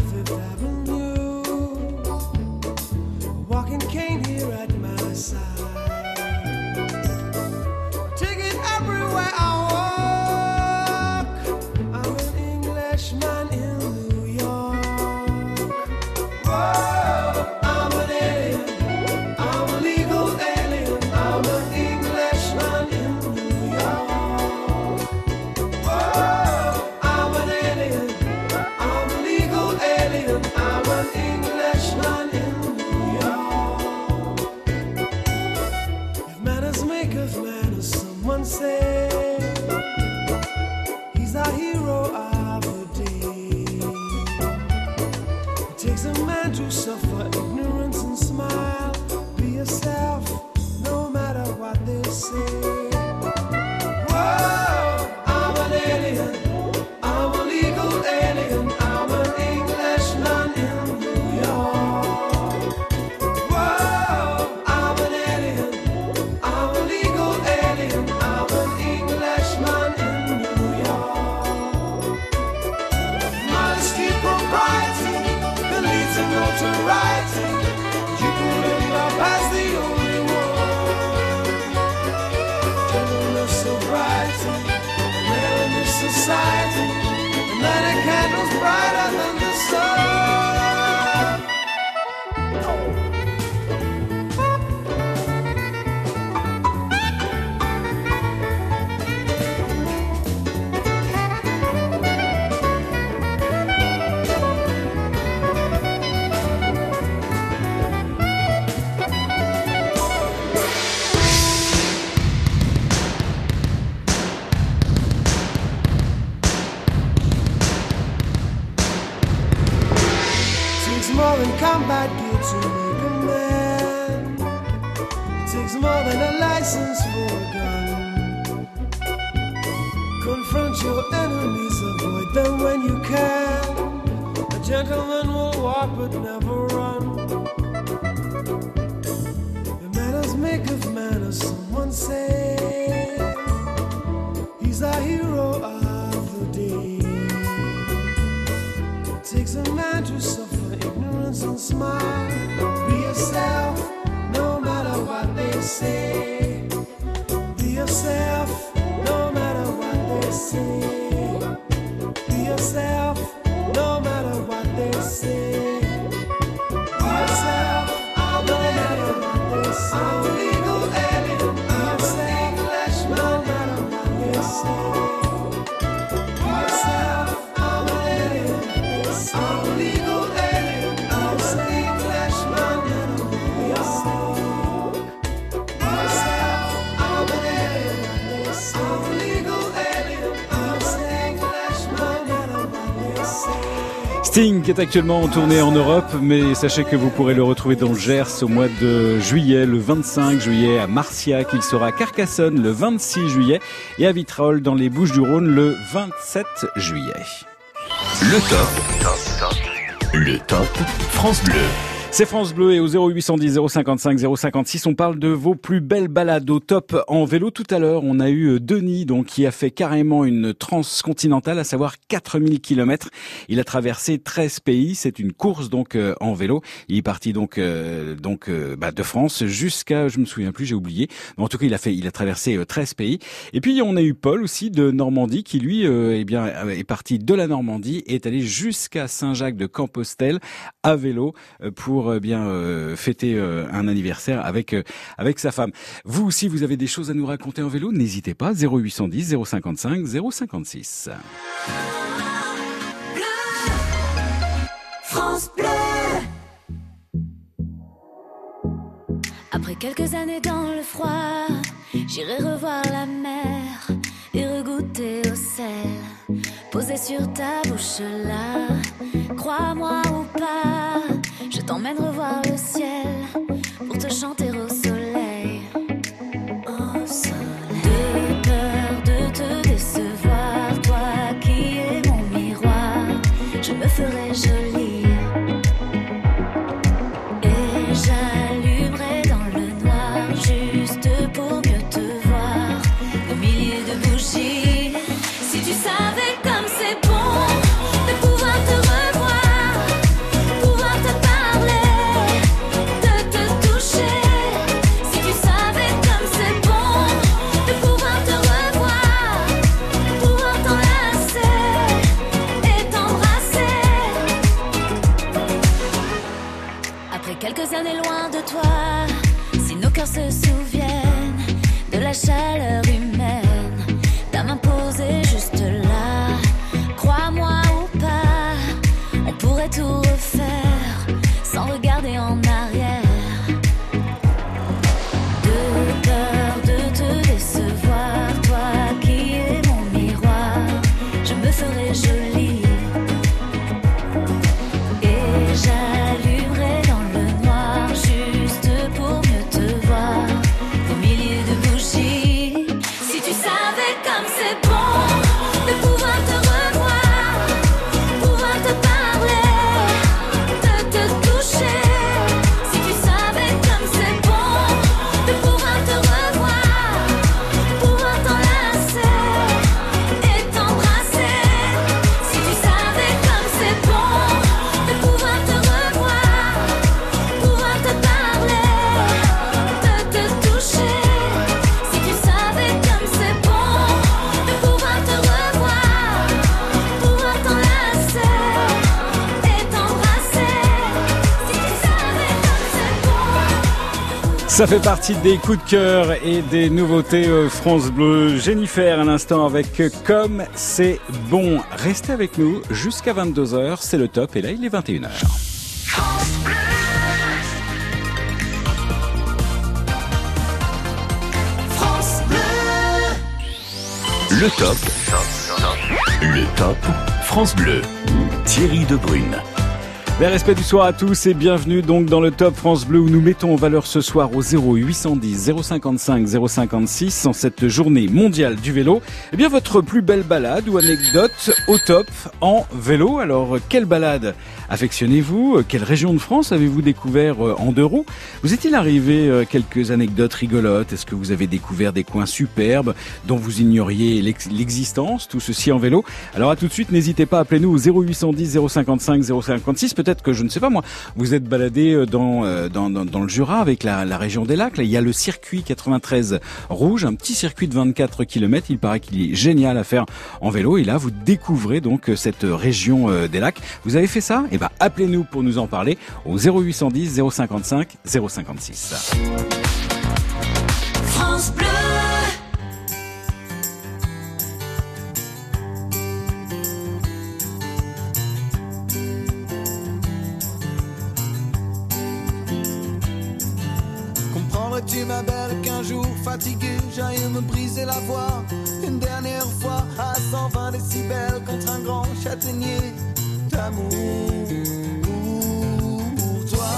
I was in. Sting est actuellement en tournée en Europe, mais sachez que vous pourrez le retrouver dans Gers au mois de juillet, le 25 juillet à Marciac. Il sera à Carcassonne le 26 juillet et à Vitrolles dans les Bouches du Rhône le 27 juillet. Le top. Le top France Bleu. C'est France Bleu et au 0810 055 056, on parle de vos plus belles balades au top en vélo. Tout à l'heure, on a eu Denis, donc, qui a fait carrément une transcontinentale, à savoir 4000 kilomètres. Il a traversé 13 pays. C'est une course, donc, euh, en vélo. Il est parti, donc, euh, donc, euh, bah, de France jusqu'à, je me souviens plus, j'ai oublié. Mais en tout cas, il a fait, il a traversé euh, 13 pays. Et puis, on a eu Paul aussi de Normandie, qui lui, euh, eh bien, est parti de la Normandie et est allé jusqu'à Saint-Jacques de Compostelle à vélo euh, euh, bien euh, fêter euh, un anniversaire avec avec sa femme. Vous aussi, vous avez des choses à nous raconter en vélo, n'hésitez pas 0810 055 056. France Bleu. Après quelques années dans le froid, j'irai revoir la mer et regoûter au sel. Posé sur ta bouche là, crois-moi ou pas, t'emmène revoir le ciel pour te chanter Ça fait partie des coups de cœur et des nouveautés euh, France Bleu. Jennifer à l'instant avec euh, Comme c'est bon. Restez avec nous jusqu'à 22h, c'est le top et là il est 21h. France Bleu. Le top. Le top France Bleu. Thierry Debrune. Les respects du soir à tous et bienvenue donc dans le Top France Bleu où nous mettons en valeur ce soir au 0810 055 056 en cette journée mondiale du vélo. Eh bien votre plus belle balade ou anecdote au top en vélo. Alors quelle balade affectionnez-vous? Quelle région de France avez-vous découvert euh, en deux roues? Vous est-il arrivé euh, quelques anecdotes rigolotes? Est-ce que vous avez découvert des coins superbes dont vous ignoriez l'ex- l'existence Tout ceci en vélo? Alors à tout de suite, n'hésitez pas, appelez-nous au 0810 055 056. Peut-être que je ne sais pas moi, vous êtes baladé euh, dans, euh, dans, dans, dans le Jura avec la, région des lacs. Là, il y a le circuit 93 rouge, un petit circuit de 24 km. Il paraît qu'il est génial à faire en vélo. Et là, vous découvrez donc euh, cette région des lacs. Vous avez fait ça? Eh ben, appelez-nous pour nous en parler au 0810 055 056. France. Briser la voix Une dernière fois à 120 décibels contre un grand châtaignier d'amour pour toi.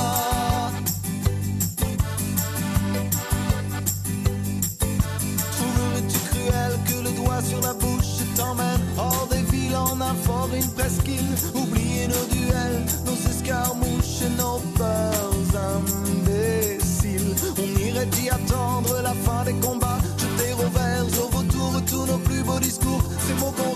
Trouverais-tu cruel que le doigt sur la bouche t'emmène hors des villes en un fort, une presqu'île? Oublier discours Ces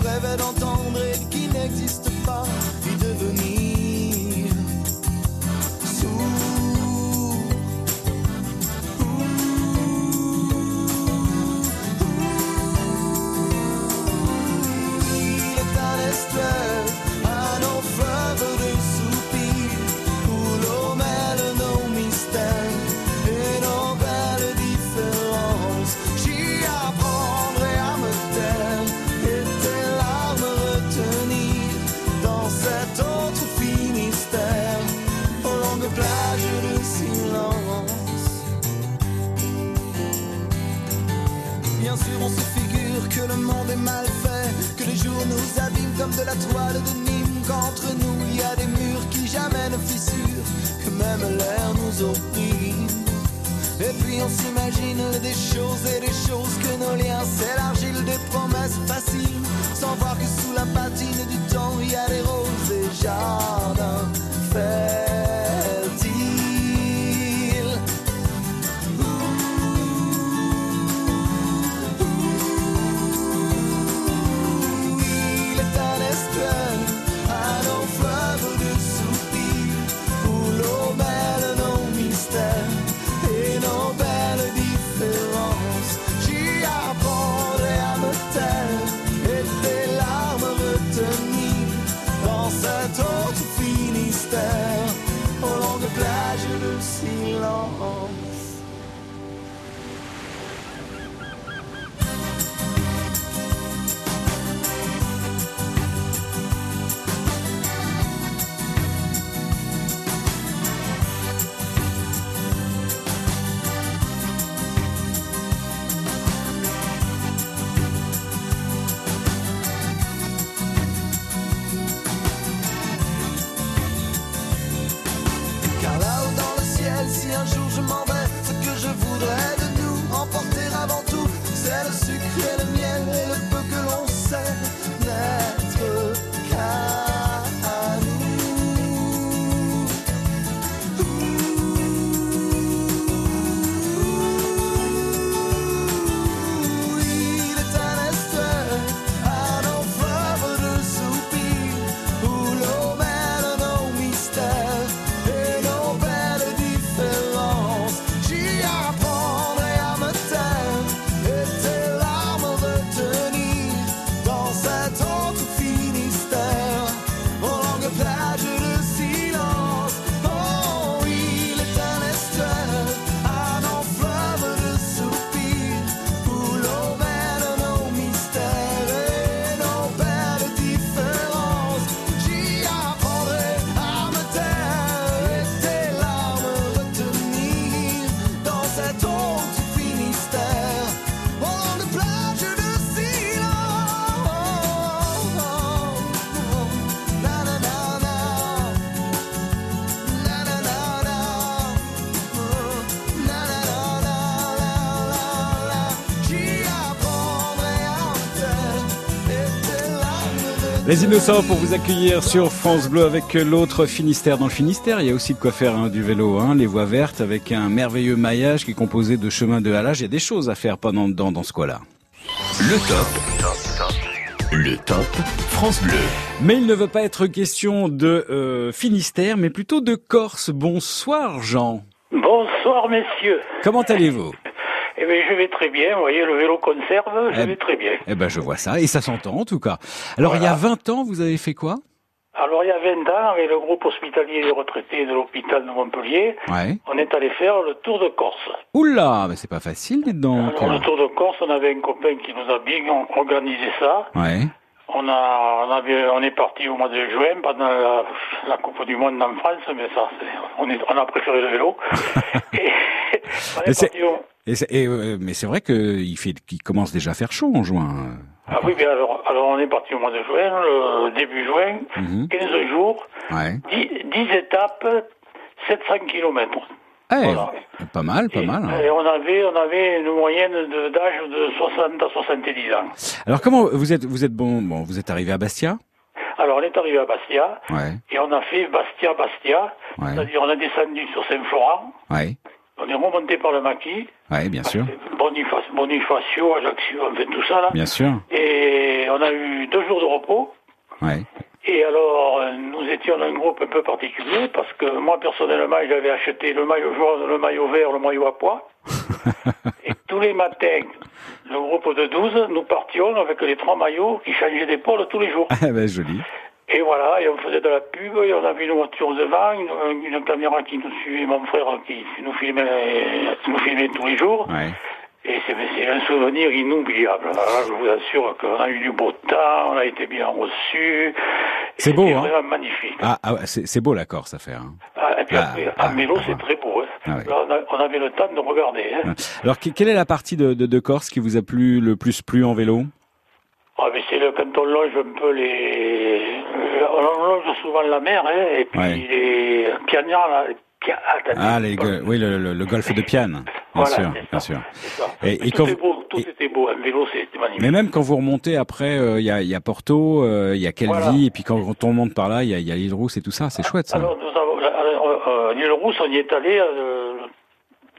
la toile de Nîmes, qu'entre nous il y a des murs qui jamais ne fissurent, que même l'air nous opprime. Et puis on s'imagine des choses et des choses que nos liens s'élargissent, des promesses faciles, sans voir que sous la patine du temps il y a des roses et Les innocents pour vous accueillir sur France Bleu avec l'autre Finistère. Dans le Finistère, il y a aussi de quoi faire hein, du vélo, hein, les voies vertes avec un merveilleux maillage qui est composé de chemins de halage. Il y a des choses à faire pendant dedans dans ce coin-là. Le top. Le top France Bleu. Mais il ne veut pas être question de euh, Finistère, mais plutôt de Corse. Bonsoir Jean. Bonsoir messieurs. Comment allez-vous? Eh bien je vais très bien, vous voyez le vélo conserve, je Eh- vais très bien. Eh ben je vois ça, et ça s'entend en tout cas. Alors il y a 20 ans, vous avez fait quoi? Alors il y a 20 ans, avec le groupe hospitalier des retraités de l'hôpital de Montpellier, Ouais. on est allé faire le tour de Corse. Oula, mais c'est pas facile, dites donc. Alors le tour de Corse, on avait un copain qui nous a bien organisé ça. Ouais. On a, on avait, on est parti au mois de juin pendant la, la Coupe du Monde en France, mais ça, on, est, on a préféré le vélo. <laughs> Et on Mais est c'est- parti au- Et c'est- et, euh, mais c'est vrai qu'il fait, qu'il commence déjà à faire chaud en juin. Ah oui, mais alors, alors on est parti au mois de juin, le début juin, Mhm. 15 jours, Ouais. 10, 10 étapes, 700 kilomètres. Eh, pas mal, pas mal. hein. Et on avait, on avait une moyenne de- d'âge de 60 à 70 ans. Alors comment vous êtes, vous êtes bon, bon, vous êtes arrivé à Bastia? Alors on est arrivé à Bastia, Ouais. et on a fait Bastia-Bastia, Ouais. c'est-à-dire on a descendu sur Saint-Florent, Ouais. On est remonté par le maquis, Ouais, bien sûr, Boniface, Bonifacio, Ajaccio, on fait tout ça là. bien sûr. Et on a eu deux jours de repos. Ouais. Et alors, nous étions un groupe un peu particulier parce que moi, personnellement, j'avais acheté le maillot jaune, le maillot vert, le maillot à pois. <laughs> et tous les matins, le groupe de 12, nous partions avec les trois maillots qui changeaient d'épaule tous les jours. Ah ben joli. Et voilà, et on faisait de la pub, et on avait une voiture devant, une, une caméra qui nous suivait, mon frère qui nous filmait, qui nous filmait tous les jours. Ouais. Et c'est c'est un souvenir inoubliable. Alors, je vous assure qu'on a eu du beau temps, on a été bien reçus. C'est beau, hein vraiment magnifique. Ah, ah c'est beau la Corse à faire. hein. Ah, et puis Ah, après, ah, à Mélo, c'est très beau. Hein. Ah oui. Là, on, a- on avait le temps de regarder. Hein. Alors que- quelle est la partie de, de, de Corse qui vous a plu le plus plu en vélo? Ah, mais c'est le, quand on longe un peu les... On longe souvent la mer, hein, et puis Ouais. les piagnards, là, pia- attendez, Ah, les, oui, le, le, le golfe de Piane, bien Voilà, sûr, bien sûr. Et, et quand tout, vous- beau, tout était beau, un vélo, c'était magnifique. mais même quand vous remontez après, euh, il y, a, y a Porto, euh, il y a Calvi, Voilà. et puis quand on monte par là, il y a, y a l'île Rousse et tout ça, c'est chouette ça. Alors, nous avons, euh, l'île Rousse, on y est allé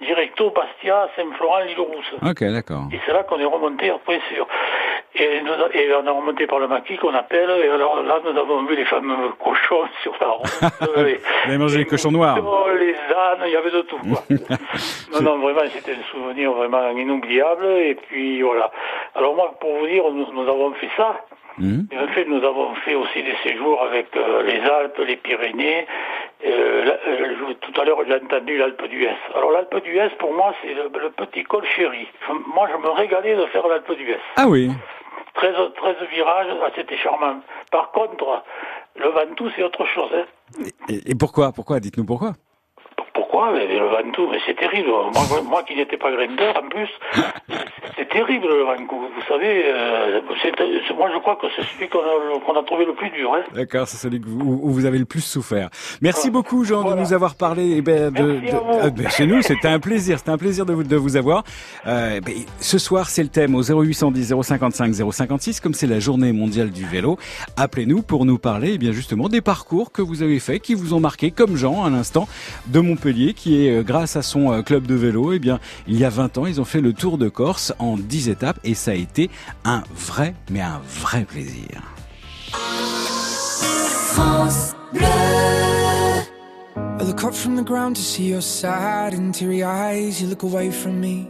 directo Bastia, Saint-Florent, l'île Rousse. Ok, d'accord. Et c'est là qu'on est remonté après sur. Et, nous et on a remonté par le maquis qu'on appelle. Et alors là, nous avons vu les fameux cochons <laughs> sur la route. <laughs> Vous avez mangé les cochons noirs les ânes, il y avait de tout. Quoi. <laughs> non, non, vraiment, c'était un souvenir vraiment inoubliable. Et puis voilà. Alors moi, pour vous dire, nous, nous avons fait ça. Mhm. Et en fait, nous avons fait aussi des séjours avec euh, les Alpes, les Pyrénées. Euh, la- euh, tout à l'heure, j'ai entendu l'Alpe d'Huez. Alors, l'Alpe d'Huez, pour moi, c'est le, le petit col chéri. Moi, je me régalais de faire l'Alpe d'Huez. Ah oui 13, 13 virages, ah, c'était charmant. Par contre, le Ventoux, c'est autre chose. Hein. et, et pourquoi? Pourquoi? Dites-nous pourquoi? Mais Le Ventoux, mais c'est terrible. Moi, moi qui n'étais pas grinder, en plus, <laughs> c'est terrible le Ventoux. Vous savez, euh, c'est- c'est- moi, je crois que c'est celui qu'on a, qu'on a trouvé le plus dur. Hein. D'accord, c'est celui vous, où où vous avez le plus souffert. Merci beaucoup Jean de nous avoir parlé. eh ben, de, de- ah, ben, chez nous, c'était un plaisir, c'était un plaisir de vous, de vous avoir. Euh, ben, ce soir, c'est le thème au 0810 055 056, comme c'est la journée mondiale du vélo. Appelez-nous pour nous parler, eh bien justement, des parcours que vous avez faits, qui vous ont marqué, comme Jean à l'instant de Montpellier, qui est euh, grâce à son euh, club de vélo, eh il y a 20 ans, ils ont fait le Tour de Corse en 10 étapes et ça a été un vrai, mais un vrai plaisir. France Bleu. I look up from the ground to see your sad and eyes. You look away from me,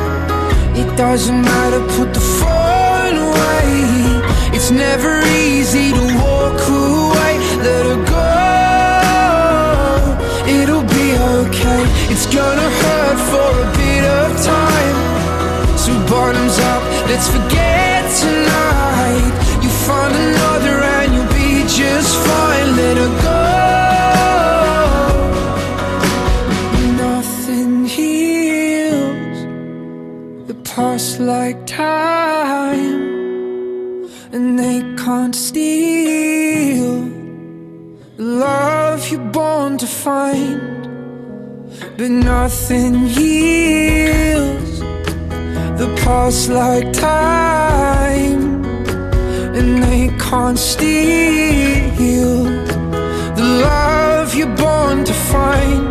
It doesn't matter, put the phone away. It's never easy to walk away, let her go. It'll be okay, it's gonna hurt for a bit of time. So, bottoms up, let's forget tonight. Like time, and they can't steal the love you're born to find. But nothing heals the past like time, and they can't steal the love you're born to find.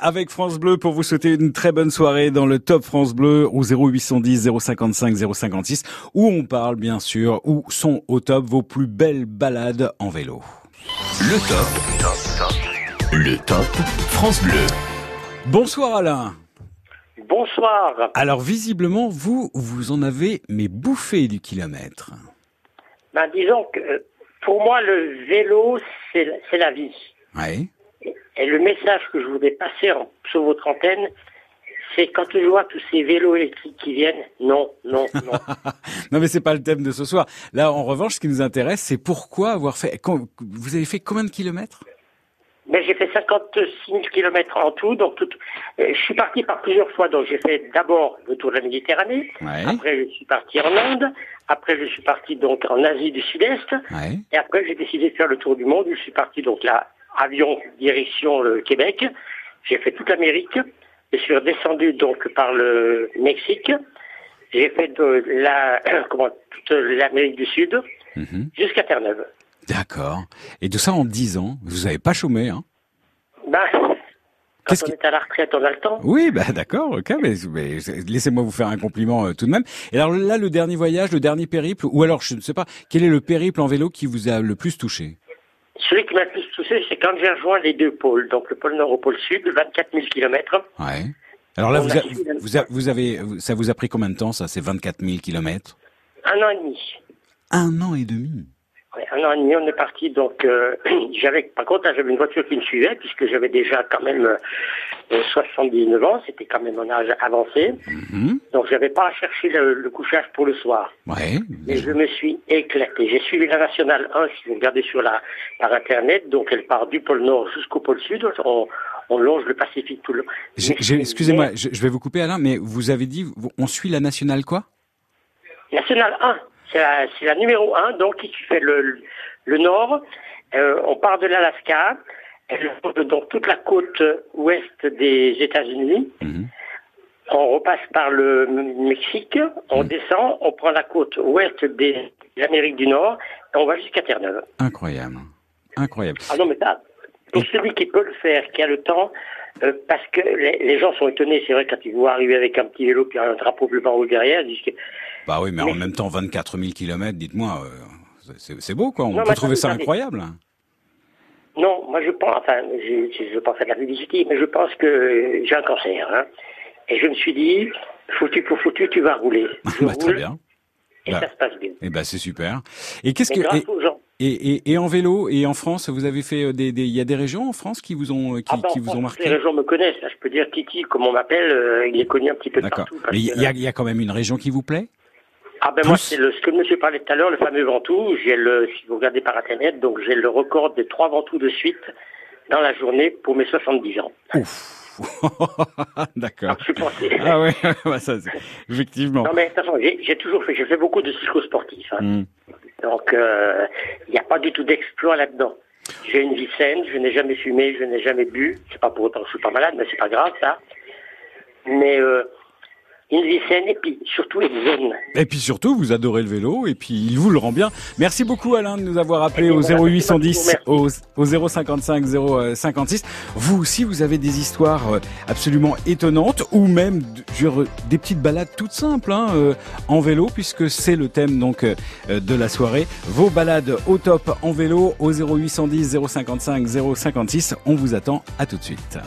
avec France Bleu pour vous souhaiter une très bonne soirée dans le Top France Bleu au 0810 055 056 où on parle bien sûr où sont au top vos plus belles balades en vélo. Le top. Le top France Bleu. Bonsoir Alain. Bonsoir. Alors visiblement vous vous en avez mais bouffé du kilomètre. Ben disons que euh, pour moi le vélo c'est la vie. Oui. Et le message que je voudrais passer en- sur votre antenne, c'est quand je vois tous ces vélos électriques qui viennent, non, non, <laughs> non. Non mais c'est pas le thème de ce soir. Là en revanche ce qui nous intéresse c'est pourquoi avoir fait quand- vous avez fait combien de kilomètres? Mais j'ai fait 56 000 kilomètres en tout, donc tout- euh, je suis parti par plusieurs fois. Donc j'ai fait d'abord le tour de la Méditerranée, Ouais. après je suis parti en Inde, après je suis parti donc en Asie du Sud-Est, Ouais. et après j'ai décidé de faire le tour du monde. Je suis parti donc là, avion direction le Québec. J'ai fait toute l'Amérique. Je suis redescendu donc par le Mexique. J'ai fait de la <clears throat> comment toute l'Amérique du Sud Mhm. jusqu'à Terre-Neuve. D'accord. Et tout ça en 10 ans. Vous avez pas chômé hein? Ben, quand on est à la retraite, on a le temps. Oui, bah d'accord, ok, mais, mais laissez-moi vous faire un compliment euh, tout de même. Et alors là, le dernier voyage, le dernier périple, ou alors je ne sais pas, quel est le périple en vélo qui vous a le plus touché? Celui qui m'a le plus touché, c'est quand j'ai rejoint les deux pôles, donc le pôle nord au pôle sud, 24 000 kilomètres. Ouais. Alors là, vous, a vous, a- vous avez, ça vous a pris combien de temps ça C'est 24 000 kilomètres? Un an et demi. Un an et demi. Ouais, un an et demi, on est parti. Donc, euh, <clears throat> j'avais, par contre, là, j'avais une voiture qui me suivait, puisque j'avais déjà quand même euh, 79 ans. C'était quand même un âge avancé. Donc, j'avais pas à chercher le, le couchage pour le soir. Ouais. Et je me suis éclaté. J'ai suivi la nationale 1, si vous regardez sur la, par Internet. Donc, elle part du pôle Nord jusqu'au pôle Sud. On, on longe le Pacifique tout le. J'ai- j'ai- Excusez-moi, je, je vais vous couper Alain, mais vous avez dit, on suit la nationale quoi? Nationale 1, c'est la, numéro 1, donc qui fait le, le nord. Euh, on part de l'Alaska, elle longe donc toute la côte ouest des États-Unis. On repasse par le Mexique, on descend, on prend la côte ouest des- de l'Amérique du Nord et on va jusqu'à Terre-Neuve. Incroyable. Incroyable. Ah non, mais ça, pour celui qui peut le faire, qui a le temps, euh, parce que les, les gens sont étonnés, c'est vrai, quand ils voient arriver avec un petit vélo puis un drapeau bleu rouge derrière, ils disent que Bah oui, mais en même temps, 24 000 kilomètres, dites-moi, euh, c'est beau, quoi. On Non, peut trouver ça incroyable. Non, moi je pense, enfin, je, je pense à de la publicité, mais je pense que j'ai un cancer. Hein. Et je me suis dit, foutu pour foutu, tu vas rouler. <laughs> Bah, très bien. Et Bah, ça se passe bien. Eh ben, c'est super. Et qu'est-ce que grâce et, aux gens. Et, et, et en vélo et en France, vous avez fait euh, des, il y a des régions en France qui vous ont euh, qui, Ah ben, qui vous ont marqué. Les gens me connaissent. Là, je peux dire Titi, comme on m'appelle, euh, il est connu un petit peu D'accord. partout. Mais il y, a- il y a quand même une région qui vous plaît? Ah ben moi, c'est ce que monsieur parlait tout à l'heure, le fameux Ventoux. J'ai le, si vous regardez par internet, donc j'ai le record des trois Ventous de suite dans la journée pour mes 70 ans. <laughs> D'accord. Je suis porté. Ah ouais, <laughs> bah ça, effectivement. Non mais de toute façon, j'ai toujours fait, j'ai fait beaucoup de cyclosportifs. Hein. Hmm. Donc euh, il n'y a pas du tout d'exploit là-dedans. J'ai une vie saine, je n'ai jamais fumé, je n'ai jamais bu. C'est pas pour autant que je suis pas malade, mais c'est pas grave ça. Mais euh, une et puis surtout une zen. Et puis surtout, vous adorez le vélo et puis il vous le rend bien. Merci beaucoup Alain de nous avoir appelé au 0810 au, au 055 056. Vous aussi, vous avez des histoires euh, absolument étonnantes ou même je veux dire, des petites balades toutes simples hein, euh, en vélo puisque c'est le thème donc euh, de la soirée. Vos balades au top en vélo au 0810 055 056. On vous attend. À tout de suite.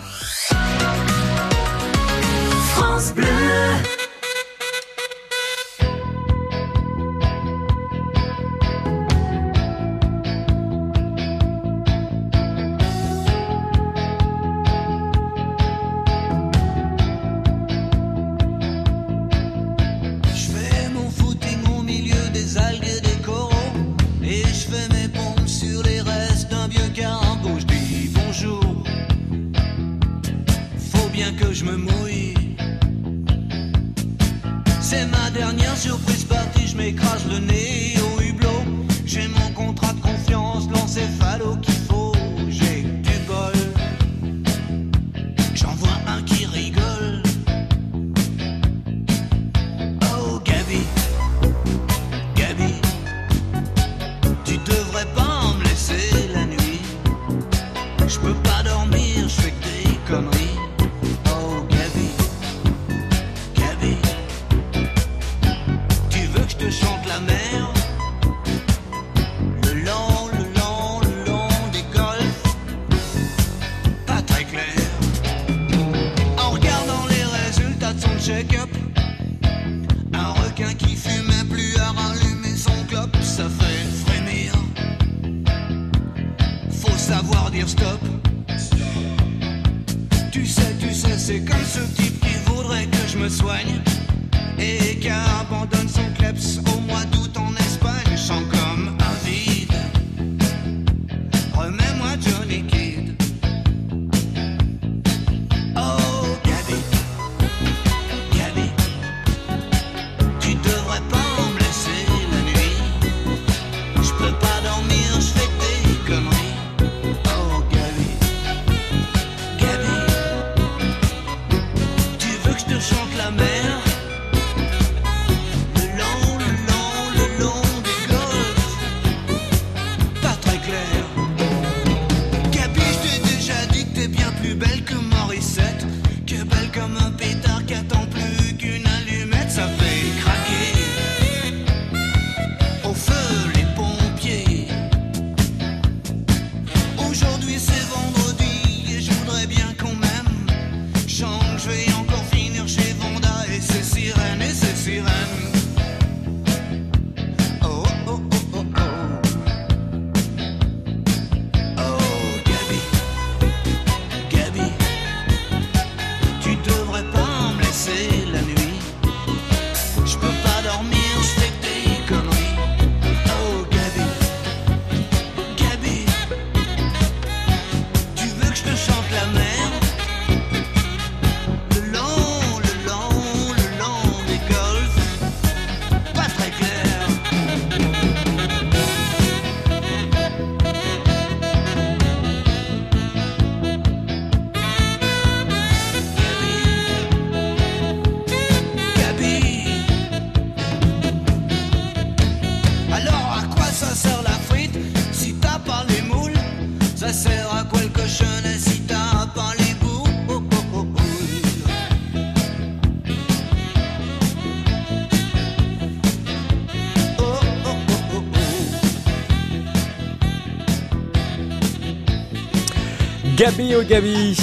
France Bleu. Gabi au Gabi.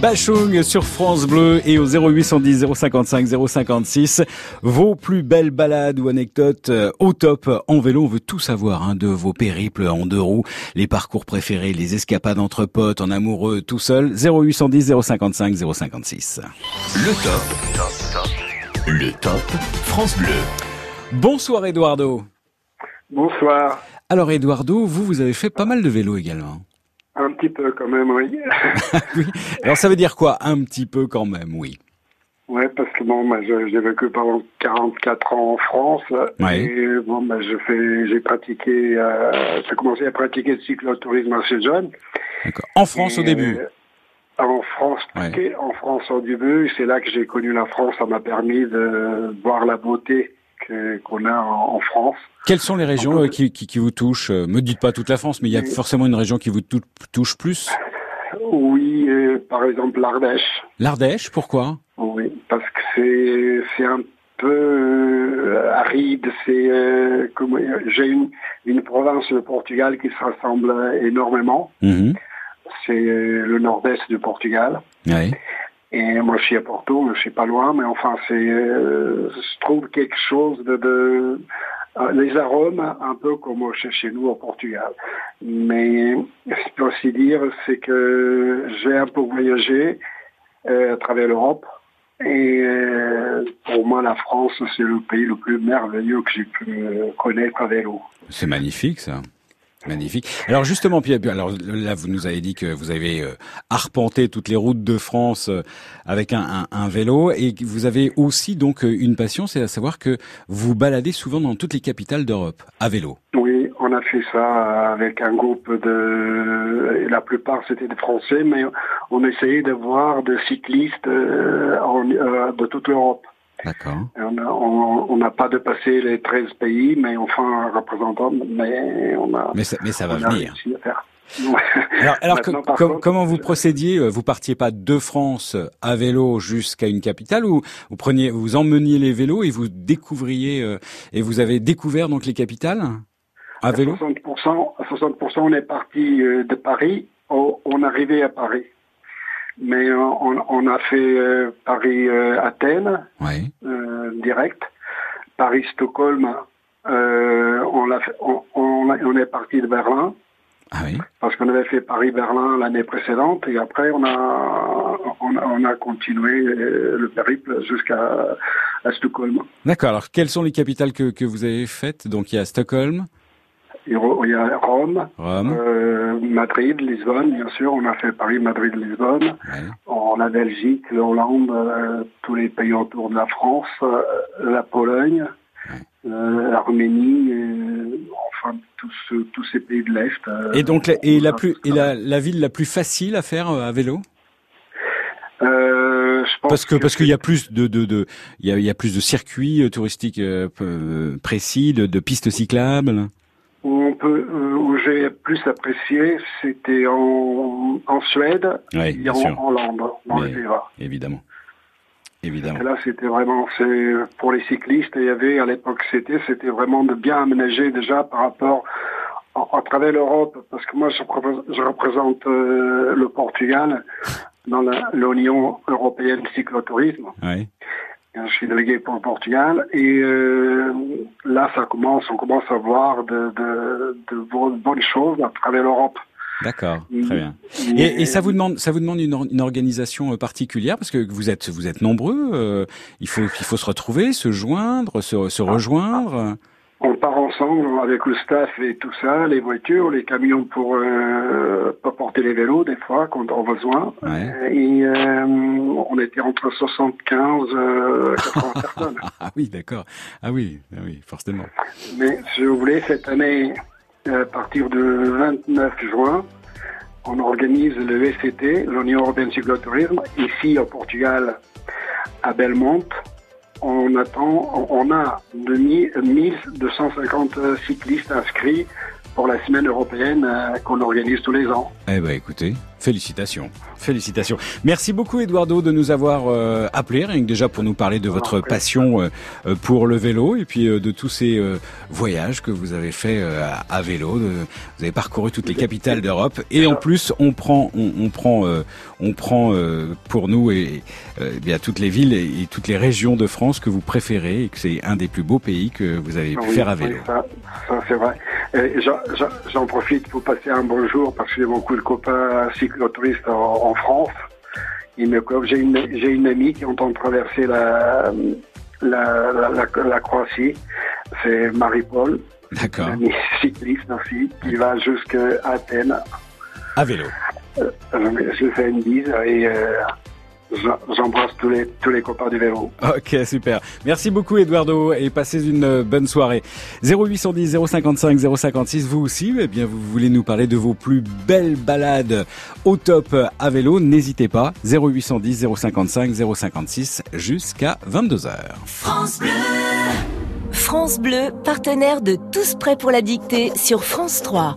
Bachung sur France Bleu et au 0810 055 056. Vos plus belles balades ou anecdotes euh, au top en vélo. On veut tout savoir hein, de vos périples en deux roues, les parcours préférés, les escapades entre potes, en amoureux, tout seul. 0810 055 056. Le top. Le top France Bleu. Bonsoir Eduardo. Bonsoir. Alors Eduardo, vous, vous avez fait pas mal de vélo également. Un petit peu quand même, <laughs> oui. Alors ça veut dire quoi Un petit peu quand même, oui? Ouais, parce que bon, je- j'ai vécu pendant 44 ans en France. Ouais. Et bon, bah, je fais, j'ai pratiqué, euh, j'ai commencé à pratiquer le cyclotourisme assez jeune. En France au début? euh, En France, pratiqué en France au début, c'est là que j'ai connu la France. Ça m'a permis de voir la beauté qu'on a en, France. Quelles sont les régions euh, qui, qui, qui vous touchent Euh, Me dites pas toute la France, mais il y a forcément une région qui vous tou- touche plus. Oui, euh, par exemple l'Ardèche. L'Ardèche, pourquoi? Oui, parce que c'est un peu euh, aride. C'est euh, j'ai une une province le Portugal qui se rassemble énormément. Mhm. C'est euh, le nord-est du Portugal. Ouais. Et moi, je suis à Porto, je suis pas loin, mais enfin, c'est, euh, je trouve quelque chose de, euh, les arômes un peu comme chez, chez nous au Portugal. Mais ce peux aussi dire, c'est que j'ai un peu voyagé euh, à travers l'Europe. Et pour moi, la France, c'est le pays le plus merveilleux que j'ai pu connaître à vélo. C'est magnifique ça. Magnifique. Alors justement, Pierre, alors là, vous nous avez dit que vous avez euh, arpenté toutes les routes de France euh, avec un, vélo et vous avez aussi donc euh, une passion, c'est à savoir que vous baladez souvent dans toutes les capitales d'Europe à vélo. Oui, on a fait ça avec un groupe de... La plupart c'était des Français, mais on essayait de voir des cyclistes de toute l'Europe. D'accord. On n'a pas dépassé les 13 pays, mais enfin, représentant, mais on a... Mais ça, mais ça va venir. Alors, alors que- Maintenant, par com- contre, comment vous procédiez euh, Vous partiez pas de France à vélo jusqu'à une capitale ou vous preniez, vous emmeniez les vélos et vous découvriez euh, et vous avez découvert donc les capitales à vélo? 60%, à 60% on est parti euh, de Paris, on arrivait à Paris. Mais euh, on, on a fait euh, Paris-Athènes, Ouais. euh, direct. Paris-Stockholm, euh, on, l'a fait- on, on, est parti de Berlin. Ah oui. Parce qu'on avait fait Paris-Berlin l'année précédente et après on a, on a, on a continué euh, le périple jusqu'à à Stockholm. D'accord. Alors, quelles sont les capitales que, que vous avez faites? Donc, il y a Stockholm, Il y a- Rome, Rome. euh, Madrid, Lisbonne, bien sûr. On a fait Paris, Madrid, Lisbonne. On a Belgique, l'Hollande, euh, tous les pays autour de la France, euh, la Pologne, euh, l'Arménie, enfin tous, tous ces pays de l'Est. Et donc, la, et la plus et la, la ville la plus facile à faire à vélo je pense Parce que parce qu'il y a plus de de de il y a, y a plus de circuits touristiques précis, de, de pistes cyclables. Peut, euh, où j'ai plus apprécié, c'était en, en Suède Ouais, et en sûr. Hollande, dans Mais-. Évidemment. Évidemment. Et là, c'était vraiment, c'est pour les cyclistes. Il y avait à l'époque, c'était, c'était vraiment de bien aménager déjà par rapport à, à travers l'Europe, parce que moi, je, représente- je représente euh, le Portugal dans l'Union européenne cyclotourisme. Ouais. Je suis délégué pour le Portugal et euh, là, ça commence, on commence à voir de, de, de bo- bonnes choses à travers l'Europe. D'accord, Mm. très bien. Mais- Et, et ça vous demande, ça vous demande une, or- une organisation euh, particulière parce que vous êtes, vous êtes nombreux. euh, il faut, il faut se retrouver, se joindre, se, se rejoindre. On part ensemble avec le staff et tout ça, les voitures, les camions pour, euh, pour porter les vélos des fois quand on a besoin. Et euh, on était entre 75 euh, 80 <laughs> personnes. Ah oui, d'accord. Ah oui, ah oui, forcément. Mais si vous voulez, cette année, euh, à partir du 29 juin, on organise le ECT, l'Union Européenne Cyclotourisme, ici au Portugal, à Belmonte. On attend, on a 2000 1250 cyclistes inscrits pour la semaine européenne euh, qu'on organise tous les ans. Eh ben, écoutez, Félicitations, félicitations. Merci beaucoup Eduardo de nous avoir euh, appelé, rien que déjà pour nous parler de votre passion euh, euh, pour le vélo et puis euh, de tous ces euh, voyages que vous avez fait euh, à, à vélo. De- vous avez parcouru toutes les capitales d'Europe et en plus on prend, on, on prend, euh, on prend euh, pour nous et, euh, eh bien toutes les villes et, et toutes les régions de France que vous préférez et que c'est un des plus beaux pays que vous avez pu Oui, faire à vélo. ça, ça, c'est vrai. Et j'en- profite pour passer un bonjour parce que j'ai beaucoup de copains cyclotouristes en, en France. J'ai une, amie qui entend traverser la, la, la, la, la Croatie. C'est Marie-Paul. D'accord. Une amie cycliste aussi, qui va jusqu'à Athènes. À vélo. Euh, je fais une bise et euh, j'embrasse tous les, tous les copains du vélo. Ok, super. Merci beaucoup Eduardo et passez une euh, bonne soirée. 0810 055 056, vous aussi, eh bien vous voulez nous parler de vos plus belles balades au top à vélo, n'hésitez pas. 0810 055 056 jusqu'à 22h. France Bleu. France Bleu, partenaire de Tous prêts pour la dictée sur France 3.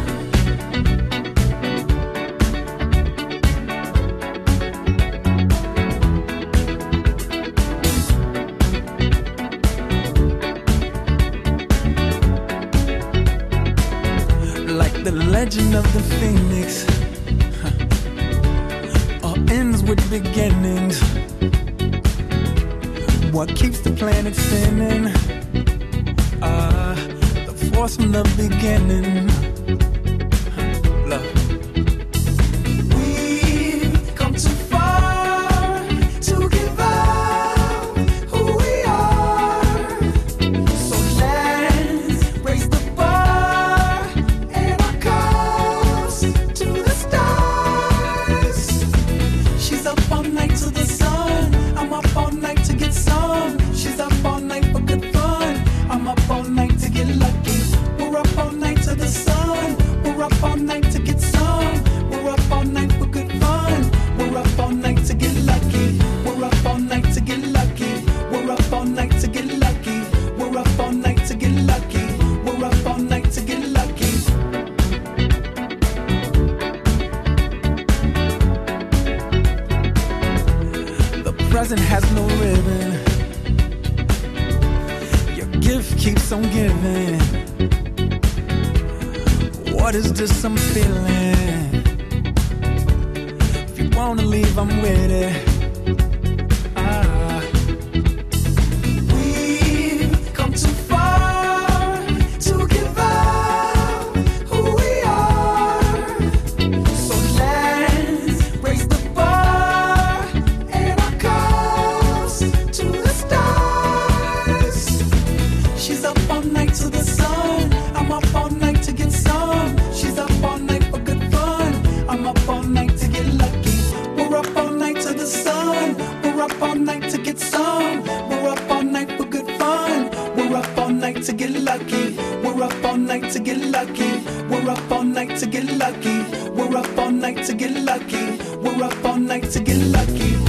legend of the phoenix. like to get lucky.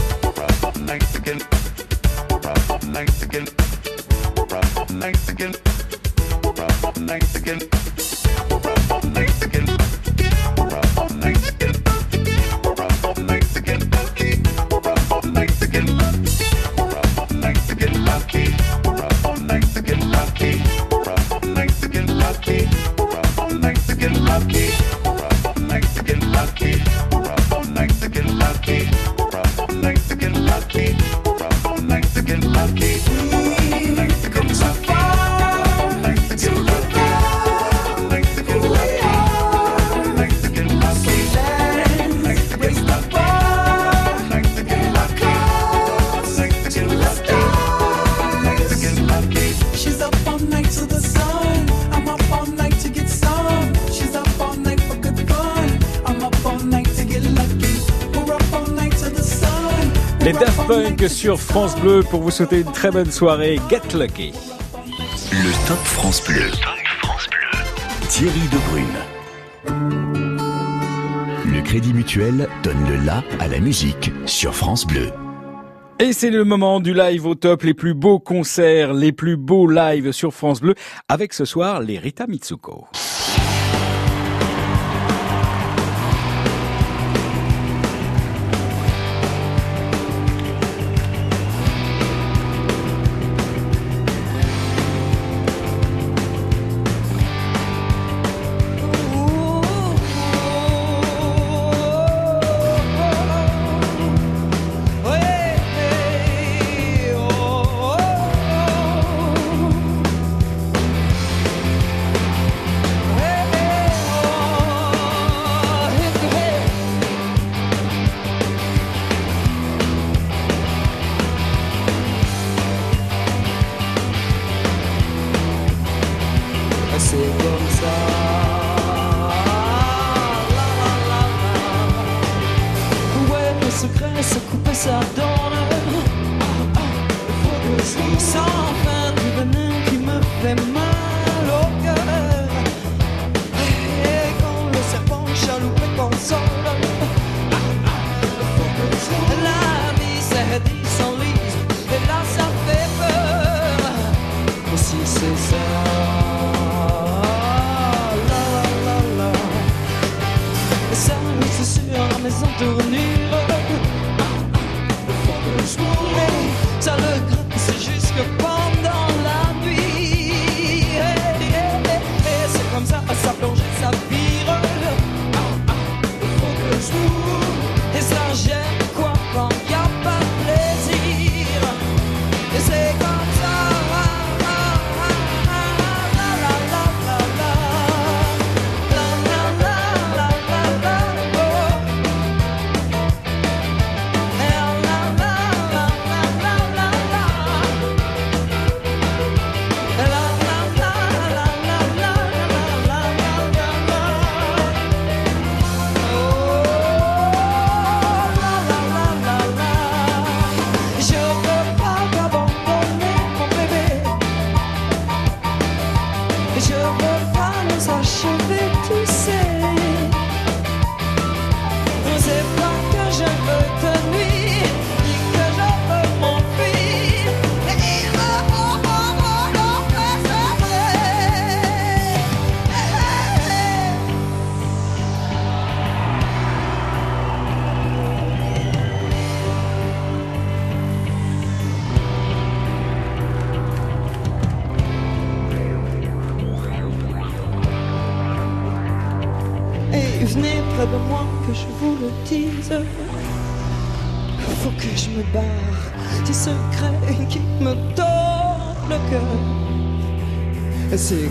sur France Bleu pour vous souhaiter une très bonne soirée. Get lucky. Le Top France Bleu. France Bleu. Thierry Debrune. Le Crédit Mutuel donne le la à la musique sur France Bleu. Et c'est le moment du live au top, les plus beaux concerts, les plus beaux lives sur France Bleu, avec ce soir les Rita Mitsuko. ese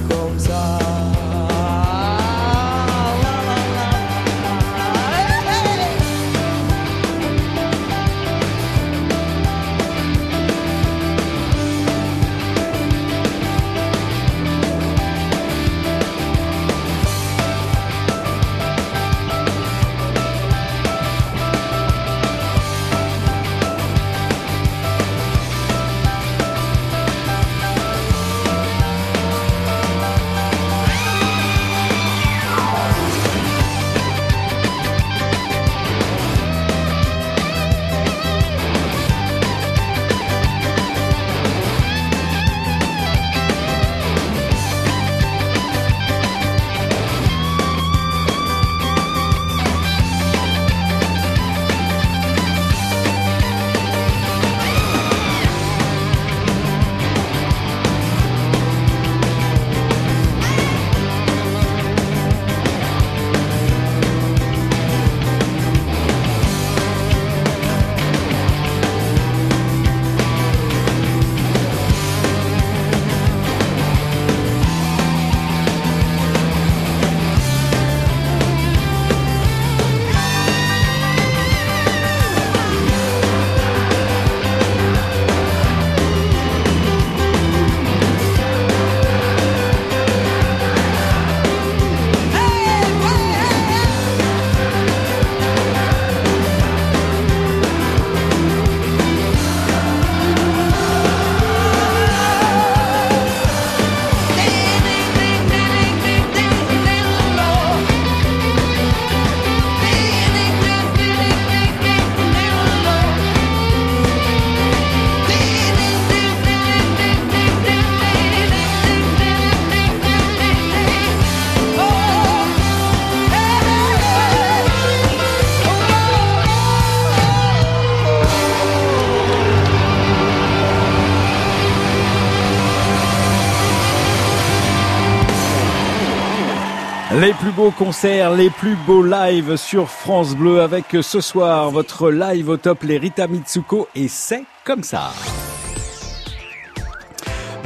Les plus beaux concerts, les plus beaux lives sur France Bleu avec ce soir votre live au top les Rita Mitsuko et c'est comme ça.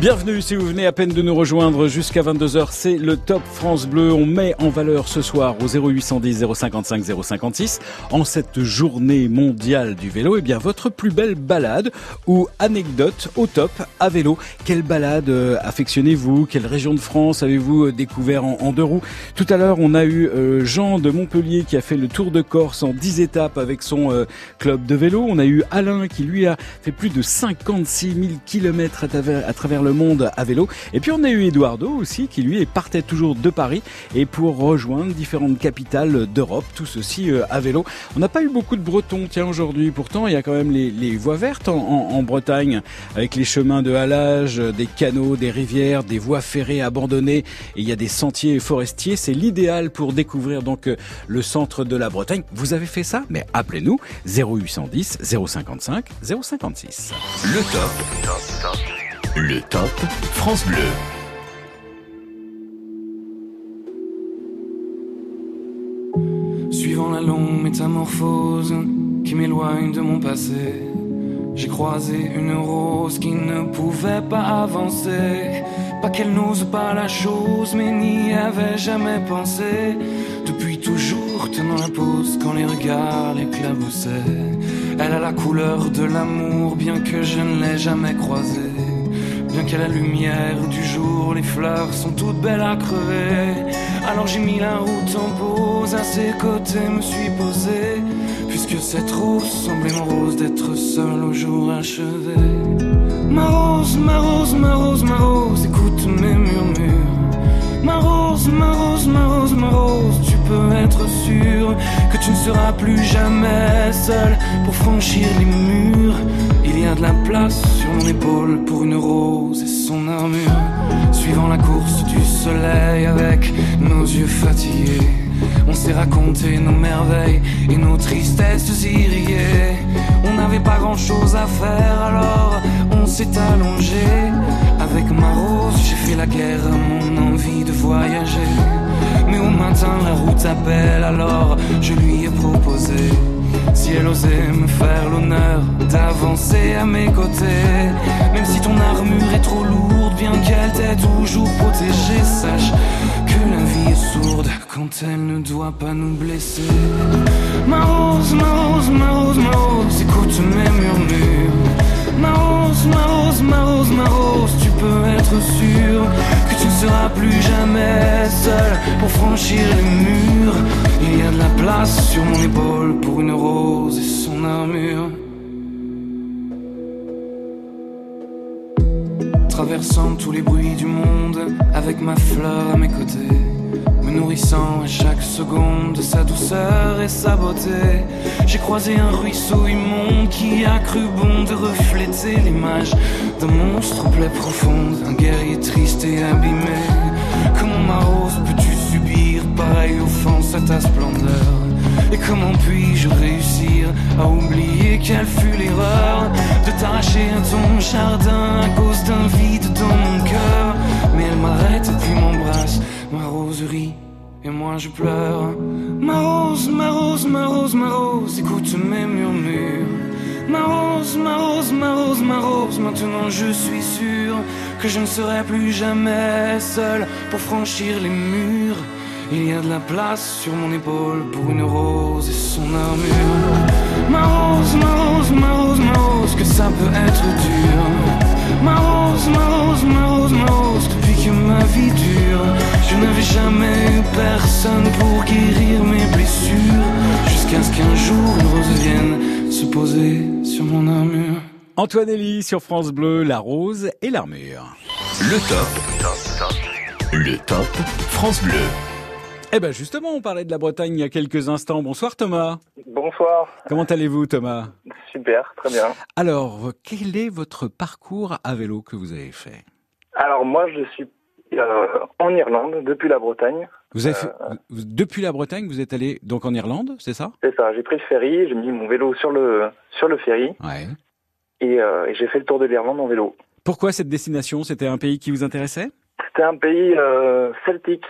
Bienvenue si vous venez à peine de nous rejoindre jusqu'à 22h, c'est le Top France Bleu. On met en valeur ce soir au 0810 055 056 en cette journée mondiale du vélo, et bien votre plus belle balade ou anecdote au top à vélo. Quelle balade euh, affectionnez-vous? Quelle région de France avez-vous euh, découvert en, en deux roues? Tout à l'heure, on a eu euh, Jean de Montpellier qui a fait le Tour de Corse en 10 étapes avec son club de vélo. On a eu Alain qui lui a fait plus de 56 000 kilomètres à travers, à travers le monde à vélo. Et puis on a eu Eduardo aussi qui lui partait toujours de Paris et pour rejoindre différentes capitales d'Europe, tout ceci euh, à vélo. On n'a pas eu beaucoup de Bretons, tiens aujourd'hui. Pourtant, il y a quand même les, voies vertes en, en- Bretagne avec les chemins de halage, des canaux, des rivières, des voies ferrées abandonnées et il y a des sentiers forestiers. C'est l'idéal pour découvrir donc euh, le centre de la Bretagne. Vous avez fait ça? Mais appelez-nous 0810 055 056. Le top. Le top France Bleu. Suivant la longue métamorphose qui m'éloigne de mon passé, j'ai croisé une rose qui ne pouvait pas avancer. Pas qu'elle n'ose pas la chose, mais n'y avait jamais pensé. Depuis toujours tenant la pose quand les regards l'éclaboussaient. Elle a la couleur de l'amour, bien que je ne l'ai jamais croisée. Bien qu'à la lumière du jour, les fleurs sont toutes belles à crever. Alors j'ai mis la route en pause, à ses côtés me suis posé. Puisque cette rose semblait mon rose d'être seul au jour achevé. Ma rose, ma rose, ma rose, ma rose, écoute mes murmures. Ma rose, ma rose, ma rose, ma rose, tu peux être sûr que tu ne seras plus jamais seul pour franchir les murs. Il y a de la place sur mon épaule pour une rose et son armure. Suivant la course du soleil avec nos yeux fatigués, on s'est raconté nos merveilles et nos tristesses irriguées. On n'avait pas grand chose à faire alors on s'est allongé. Avec ma rose, j'ai fait la guerre à mon envie de voyager. Mais au matin, la route appelle, alors je lui ai proposé. Si elle osait me faire l'honneur d'avancer à mes côtés, même si ton armure est trop lourde, bien qu'elle t'ait toujours protégée, sache que la vie est sourde quand elle ne doit pas nous blesser. Ma rose, ma rose, ma rose, ma rose, écoute mes murmures. Ma rose, ma rose, ma rose, ma rose, tu peux être sûr que tu ne seras plus jamais seul pour franchir les murs. Il y a de la place sur mon épaule pour une rose et son armure. Traversant tous les bruits du monde avec ma fleur à mes côtés, me nourrissant à chaque seconde de sa douceur et sa beauté. J'ai croisé un ruisseau immonde qui a cru bon de refléter l'image d'un monstre en plaie profonde, un guerrier triste et abîmé. Comment ma rose peux-tu subir pareille offense à ta splendeur? Et comment puis-je réussir à oublier quelle fut l'erreur de t'arracher à ton jardin à cause d'un vide dans mon cœur? Mais elle m'arrête et puis m'embrasse, ma rose rit et moi je pleure. Ma rose, ma rose, ma rose, ma rose, écoute mes murmures. Ma rose, ma rose, ma rose, ma rose, maintenant je suis sûr que je ne serai plus jamais seul pour franchir les murs. Il y a de la place sur mon épaule pour une rose et son armure. Ma rose, ma rose, ma rose, ma rose, que ça peut être dur. Ma rose, ma rose, ma rose, ma rose, depuis que ma vie dure, je n'avais jamais eu personne pour guérir mes blessures. Jusqu'à ce qu'un jour une rose vienne se poser sur mon armure. Antoine Elie sur France Bleu, la rose et l'armure. Le top. Le top France Bleu. Eh ben justement, on parlait de la Bretagne il y a quelques instants. Bonsoir Thomas. Bonsoir. Comment allez-vous Thomas? Super, très bien. Alors, quel est votre parcours à vélo que vous avez fait? Alors moi, je suis euh, en Irlande depuis la Bretagne. vous avez fait, vous- Depuis la Bretagne, vous êtes allé donc en Irlande, c'est ça? C'est ça. J'ai pris le ferry, j'ai mis mon vélo sur le sur le ferry Ouais. et, euh, et j'ai fait le tour de l'Irlande en vélo. Pourquoi cette destination? C'était un pays qui vous intéressait? C'était un pays euh, celtique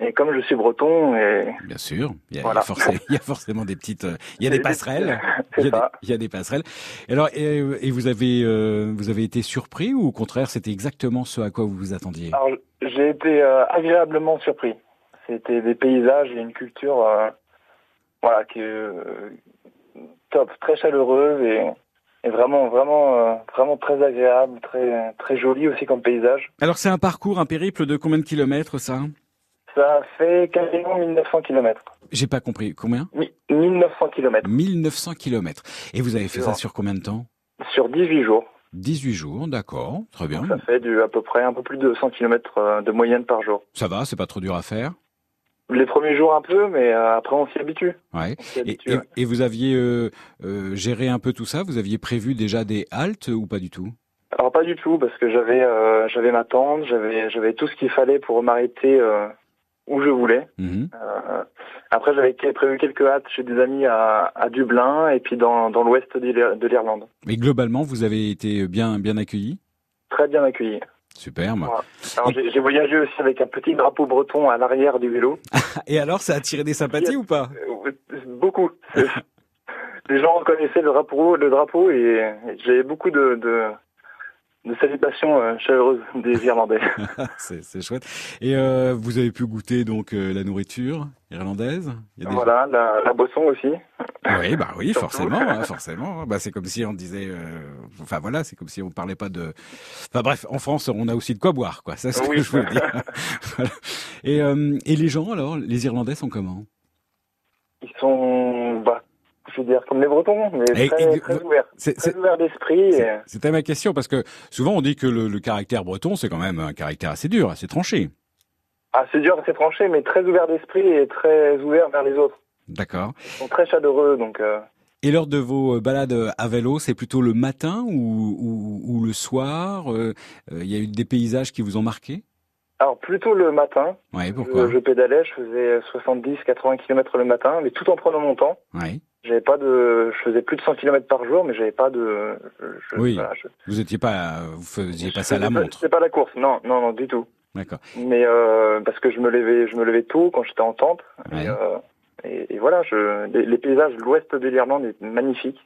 Et comme je suis breton, et Bien sûr, il y a, Voilà. il y a forcément, il y a forcément des petites, euh, il y a des <laughs> passerelles, il y, a des, ça. il y a des passerelles. Alors, et, et vous avez, euh, vous avez été surpris ou au contraire, c'était exactement ce à quoi vous vous attendiez? Alors j'ai été euh, agréablement surpris. C'était des paysages et une culture, euh, voilà, qui est euh, top, très chaleureuse et, vraiment, vraiment, euh, vraiment très agréable, très, très joli aussi comme paysage. Alors, c'est un parcours, un périple de combien de kilomètres ça? Ça fait quasiment 1900 km. J'ai pas compris. Combien? 1900 km 1900 kilomètres. Et vous avez fait ça sur combien de temps? Sur 18 jours. 18 jours, d'accord, très bien. Ça fait du, à peu près un peu plus de 100 km de moyenne par jour. Ça va, c'est pas trop dur à faire? Les premiers jours un peu, mais euh, après on s'y habitue. Ouais. Et, habitue, et- ouais. et vous aviez euh, euh, géré un peu tout ça? Vous aviez prévu déjà des haltes ou pas du tout? Alors pas du tout, parce que j'avais euh, j'avais ma tente, j'avais j'avais tout ce qu'il fallait pour m'arrêter euh, où je voulais. Mhm. Euh, après j'avais prévu quelques hâtes chez des amis à, à Dublin et puis dans, dans l'ouest de l'Ir- de l'Irlande. Mais globalement, vous avez été bien, bien accueilli Très bien accueillis. Superbe. Voilà. J'ai voyagé aussi avec un petit drapeau breton à l'arrière du vélo. <laughs> Et alors, ça a attiré des sympathies <laughs> ou pas? Euh, Beaucoup. <laughs> Les gens reconnaissaient le drapeau, le drapeau et, et j'avais beaucoup de, de, de salutations euh, chaleureuses <laughs> des Irlandais. <laughs> c'est, chouette. Et euh, vous avez pu goûter donc euh, la nourriture irlandaise? Il y a des- Voilà, la, la boisson aussi. Oui, bah oui, <laughs> forcément, hein, forcément. Bah c'est comme si on disait, enfin voilà, c'est comme si on parlait pas de. Enfin bref, en France, on a aussi de quoi boire, quoi. Ça, c'est ce Oui. que je veux dire. Voilà. Et et les gens, alors, les Irlandais sont comment? Ils sont, bah, je veux dire, comme les Bretons, mais Et- très, et- très c'est- ouverts d'esprit. C'était ma question parce que souvent on dit que le, le caractère breton c'est quand même un caractère assez dur, assez tranché. Ah, c'est dur, c'est tranché, mais très ouverts d'esprit et très ouverts vers les autres. D'accord. Ils sont très chaleureux, donc. euh, Et lors de vos euh, balades à vélo, c'est plutôt le matin ou, ou, ou le soir euh, Il y a eu des paysages qui vous ont marqué? Alors, plutôt le matin. Ouais, pourquoi? Je, je pédalais, je faisais 70-80 km le matin, mais tout en prenant mon temps. Ouais. J'avais pas de, je faisais plus de 100 km par jour, mais j'avais pas de. je- Oui. voilà, je- Vous étiez pas, vous faisiez pas ça à la pas- montre. C'était pas la course, non, non, non, du tout. D'accord. Mais euh, parce que je me levais, je me levais tôt quand j'étais en tente. Ouais. Et, euh, et, et voilà, je, les, les paysages de l'ouest de l'Irlande est magnifique.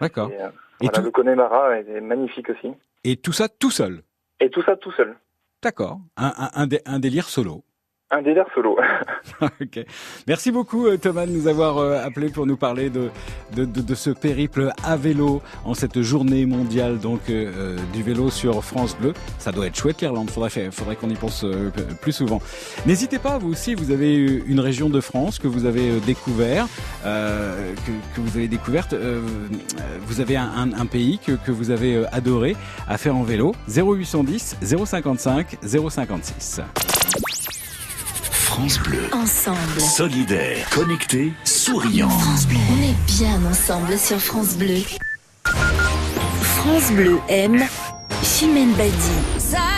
D'accord. Et, euh, Et voilà, tout- le Connemara est magnifique aussi. Et tout ça tout seul. Et tout ça tout seul. D'accord. Un, un, un, dé- un délire solo. Un délire solo. <laughs> ok. Merci beaucoup euh, Thomas de nous avoir euh, appelé pour nous parler de, de, de, de ce périple à vélo en cette journée mondiale donc euh, du vélo sur France Bleu. Ça doit être chouette l'Irlande, faudrait, faudrait qu'on y pense plus souvent. N'hésitez pas, vous aussi, vous avez une région de France que vous avez découvert, euh, que, que vous avez découverte, vous avez un, un- un pays que, que vous avez adoré à faire en vélo. 0810 055 056. France Bleu. Ensemble. Solidaire, connecté, souriant. France Bleu. On est bien ensemble sur France Bleu. France Bleu aime Chimène Badi.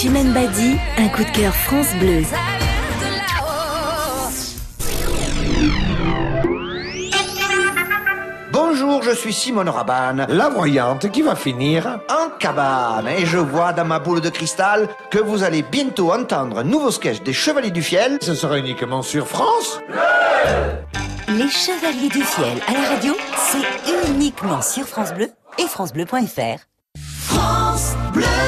Chimène Badi, un coup de cœur France Bleu. Bonjour, je suis Simone Rabanne, la voyante qui va finir en cabane. Et je vois dans ma boule de cristal que vous allez bientôt entendre un nouveau sketch des Chevaliers du Fiel. Ce sera uniquement sur France. Les Chevaliers du Fiel à la radio, c'est uniquement sur France Bleu et francebleu.fr. France Bleu.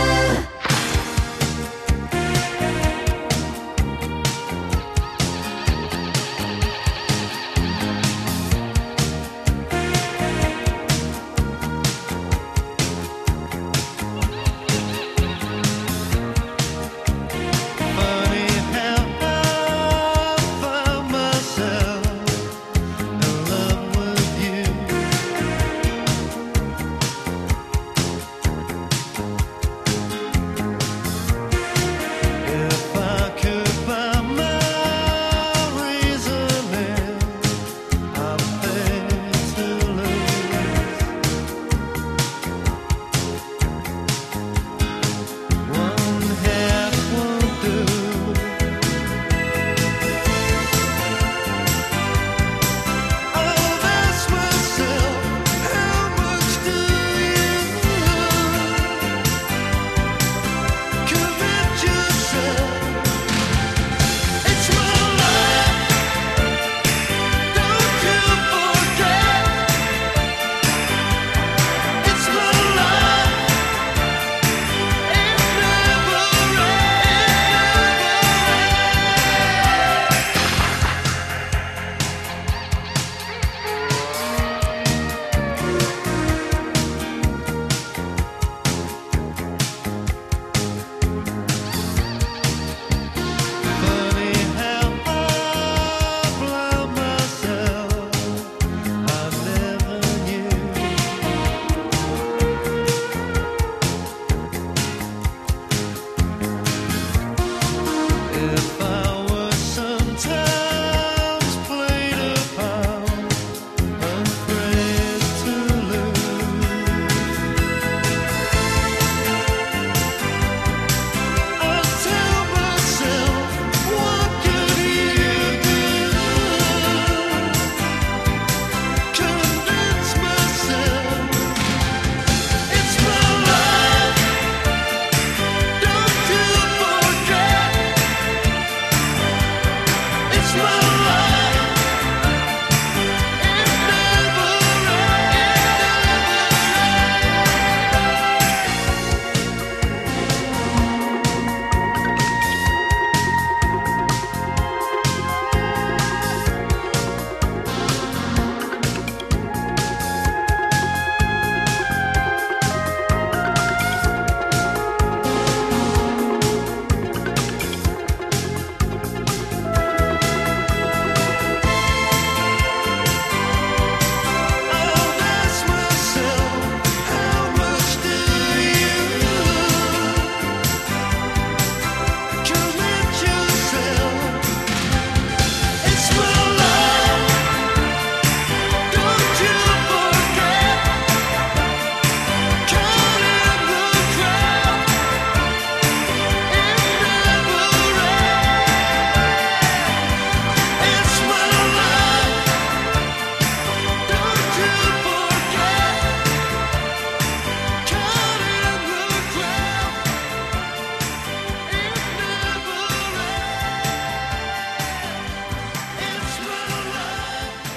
Yeah.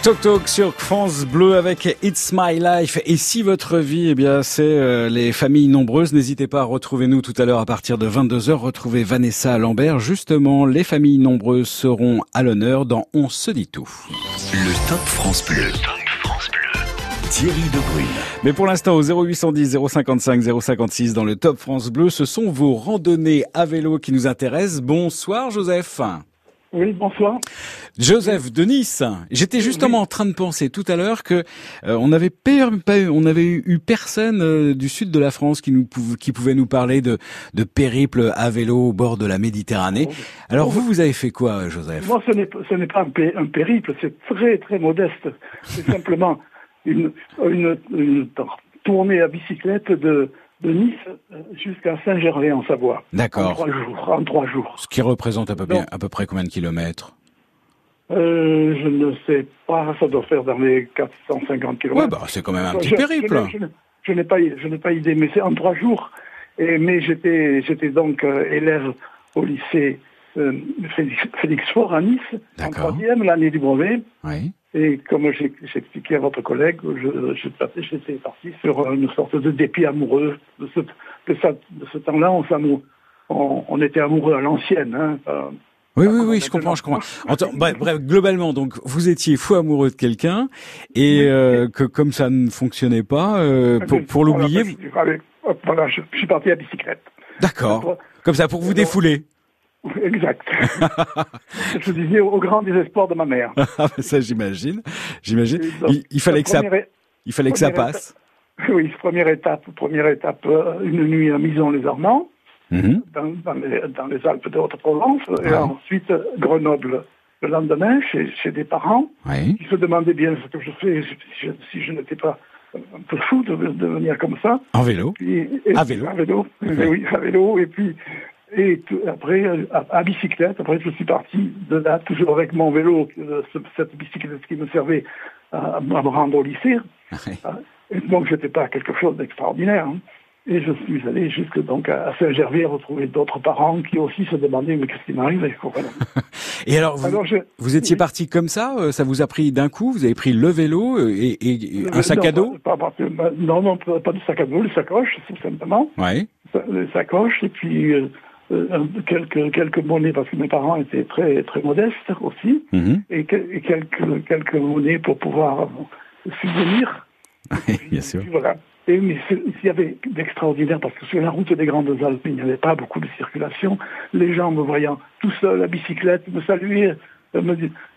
Talk Talk sur France Bleu avec It's My Life. Et si votre vie, eh bien, c'est euh, les familles nombreuses, n'hésitez pas à retrouver nous tout à l'heure à partir de 22h. Retrouvez Vanessa Lambert. Justement, les familles nombreuses seront à l'honneur dans On se dit tout. Le Top France Bleu. Thierry Debrune. Mais pour l'instant, au 0810 055 056 dans le Top France Bleu, ce sont vos randonnées à vélo qui nous intéressent. Bonsoir Joseph. Oui, bonsoir. Joseph de Nice. J'étais justement en train de penser tout à l'heure que euh, on avait pas, eu- on avait eu, personne euh, du sud de la France qui nous qui pouvait nous parler de de périple à vélo au bord de la Méditerranée. Alors vous vous avez fait quoi Joseph? Moi, ce n'est ce n'est pas un, pé- un périple, c'est très très modeste. C'est simplement une, une, une tournée à bicyclette de, de Nice euh, jusqu'à Saint-Gervais en Savoie. En D'accord. trois jours. En trois jours. Ce qui représente à peu près à peu près combien de kilomètres Euh, je ne sais pas, ça doit faire dans les 450 km. Ouais, bah c'est quand même un petit périple. Je, je- je n'ai pas, je n'ai pas idée, mais c'est en trois jours. Et, mais j'étais, j'étais donc euh, élève au lycée euh, Félix, Félix Faure à Nice, en troisième, l'année du brevet. Oui. Et comme j'ai expliqué à votre collègue, je, je, j'étais parti sur une sorte de dépit amoureux. De ce, de ça- de ce temps-là, on, on, on était amoureux à l'ancienne. Hein, Oui, oui, oui, je comprends, je comprends. En bref, bref, globalement, donc, vous étiez fou amoureux de quelqu'un et euh, que comme ça ne fonctionnait pas, euh, pour, pour l'oublier, voilà, je, je suis parti à bicyclette. d'accord. Comme ça, pour vous défouler. <laughs> Exact. je disais au grand désespoir de ma mère. <laughs> Ah, ça, j'imagine, j'imagine. Il, il fallait la que ça, première é- il fallait que ça première passe. <laughs> Oui, première étape, première étape, euh, une nuit à Mison-les-Armands, Mhm. dans, dans les, dans les Alpes de Haute-Provence, et ensuite Grenoble le lendemain chez, chez des parents Oui. qui se demandaient bien ce que je fais si je, si je n'étais pas un peu fou de, de venir comme ça. En vélo. Puis- et- À vélo. À vélo, Oui. oui, à vélo. Et puis, et après, euh, à, à bicyclette, après, je suis parti de là, toujours avec mon vélo, euh, ce- cette bicyclette qui me servait à, à me rendre au lycée. Ah, Et donc, j'étais pas quelque chose d'extraordinaire. hein. Et je suis allé jusque donc à Saint-Gervais retrouver d'autres parents qui aussi se demandaient mais qu'est-ce qui m'arrivait voilà. <laughs> Et alors, vous, Alors, je- vous étiez parti comme ça euh, Ça vous a pris d'un coup Vous avez pris le vélo euh, et, un sac Non, à dos pas- pas- pas- Non, non, pas, pas de sac à dos, les sacoches, tout simplement. Ouais. les sacoches et puis euh, euh, quelques quelques monnaies parce que mes parents étaient très très modestes aussi Mhm. et, que- et quelques quelques monnaies pour pouvoir subvenir <laughs> Bien sûr. Voilà et mais il y avait d'extraordinaire parce que sur la route des Grandes Alpes il n'y avait pas beaucoup de circulation les gens me voyant tout seul à bicyclette me saluaient euh, me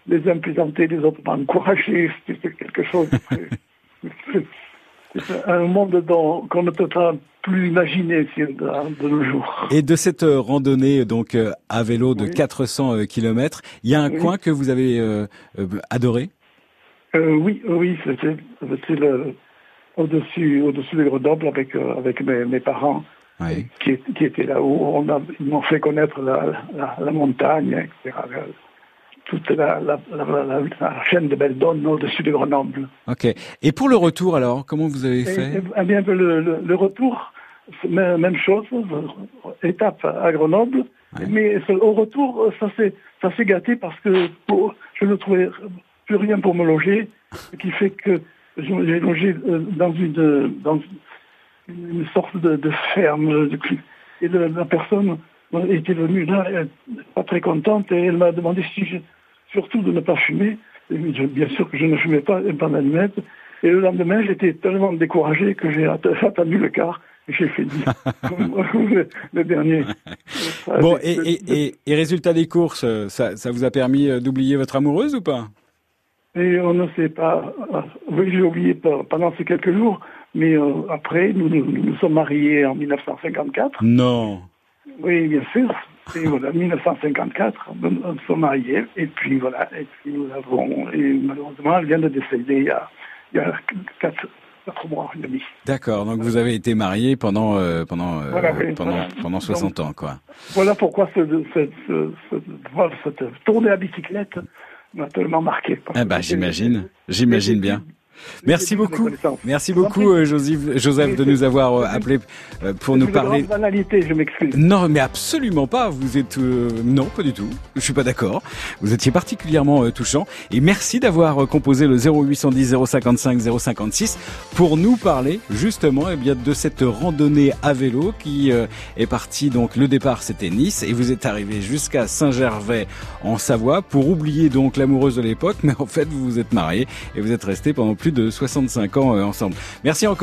les uns plaisantaient les autres m'encourageaient <laughs> c'était quelque chose de très- c'est <laughs> un monde dont qu'on ne peut pas plus imaginer si- de, nos jours. Et de cette euh, randonnée donc euh, à vélo de 400 km, il y a un Oui. coin que vous avez euh, euh, adoré? Euh, oui, oui, c'était c'était le au-dessus au-dessus de Grenoble avec euh, avec mes, mes parents qui, qui étaient là où on a ils m'ont fait connaître la, la, la montagne, etc. Toute la, la, la, la- la chaîne de Beldon au-dessus de Grenoble. Ok. Et pour le retour alors, comment vous avez fait eh bien, le, le, le retour, même chose, étape à Grenoble, mais au retour, ça s'est ça s'est gâté parce que pour- je ne trouvais plus rien pour me loger, ce qui fait que j'ai logé euh, dans une dans une sorte de, de ferme, et la, personne était venue là, pas très contente, et elle m'a demandé si je, surtout de ne pas fumer. Et je- bien sûr que je ne fumais pas, pas d'allumettes. Et le lendemain, j'étais tellement découragé que j'ai att- <laughs> attendu le quart et j'ai fait <laughs> le, le dernier. Bon, et, et, et, et résultat des courses, ça, ça vous a permis euh, d'oublier votre amoureuse ou pas? Et on ne sait pas. euh, Oui, j'ai oublié pe- pendant ces quelques jours, mais euh, après, nous nous sommes mariés en 1954. Non. Oui, bien sûr. Et voilà, 1954, nous sommes mariés. Et puis voilà, et puis nous avons. Et malheureusement, elle vient de décéder il y a, il y a quatre, quatre mois et demi. D'accord, donc vous avez été marié pendant pendant pendant, euh, Voilà, oui, pendant, voilà. pendant 60 ans, quoi. Voilà pourquoi ce, ce, ce- cette tournée à bicyclette m'a tellement marqué. Eh ben, j'imagine, j'imagine bien. Merci beaucoup. Merci beaucoup, euh, Joseph, Joseph, de nous avoir euh, appelé euh, pour nous parler. grande banalité, je m'excuse. Non, mais absolument pas. Vous êtes euh, non, pas du tout. Je suis pas d'accord. Vous étiez particulièrement euh, touchant et merci d'avoir euh, composé le 0810 055 056 pour nous parler justement eh bien de cette randonnée à vélo qui euh, est partie donc le départ c'était Nice et vous êtes arrivé jusqu'à Saint-Gervais en Savoie pour oublier donc l'amoureuse de l'époque <laughs> mais en fait vous vous êtes marié et vous êtes resté pendant plus de 65 ans euh, ensemble. Merci encore.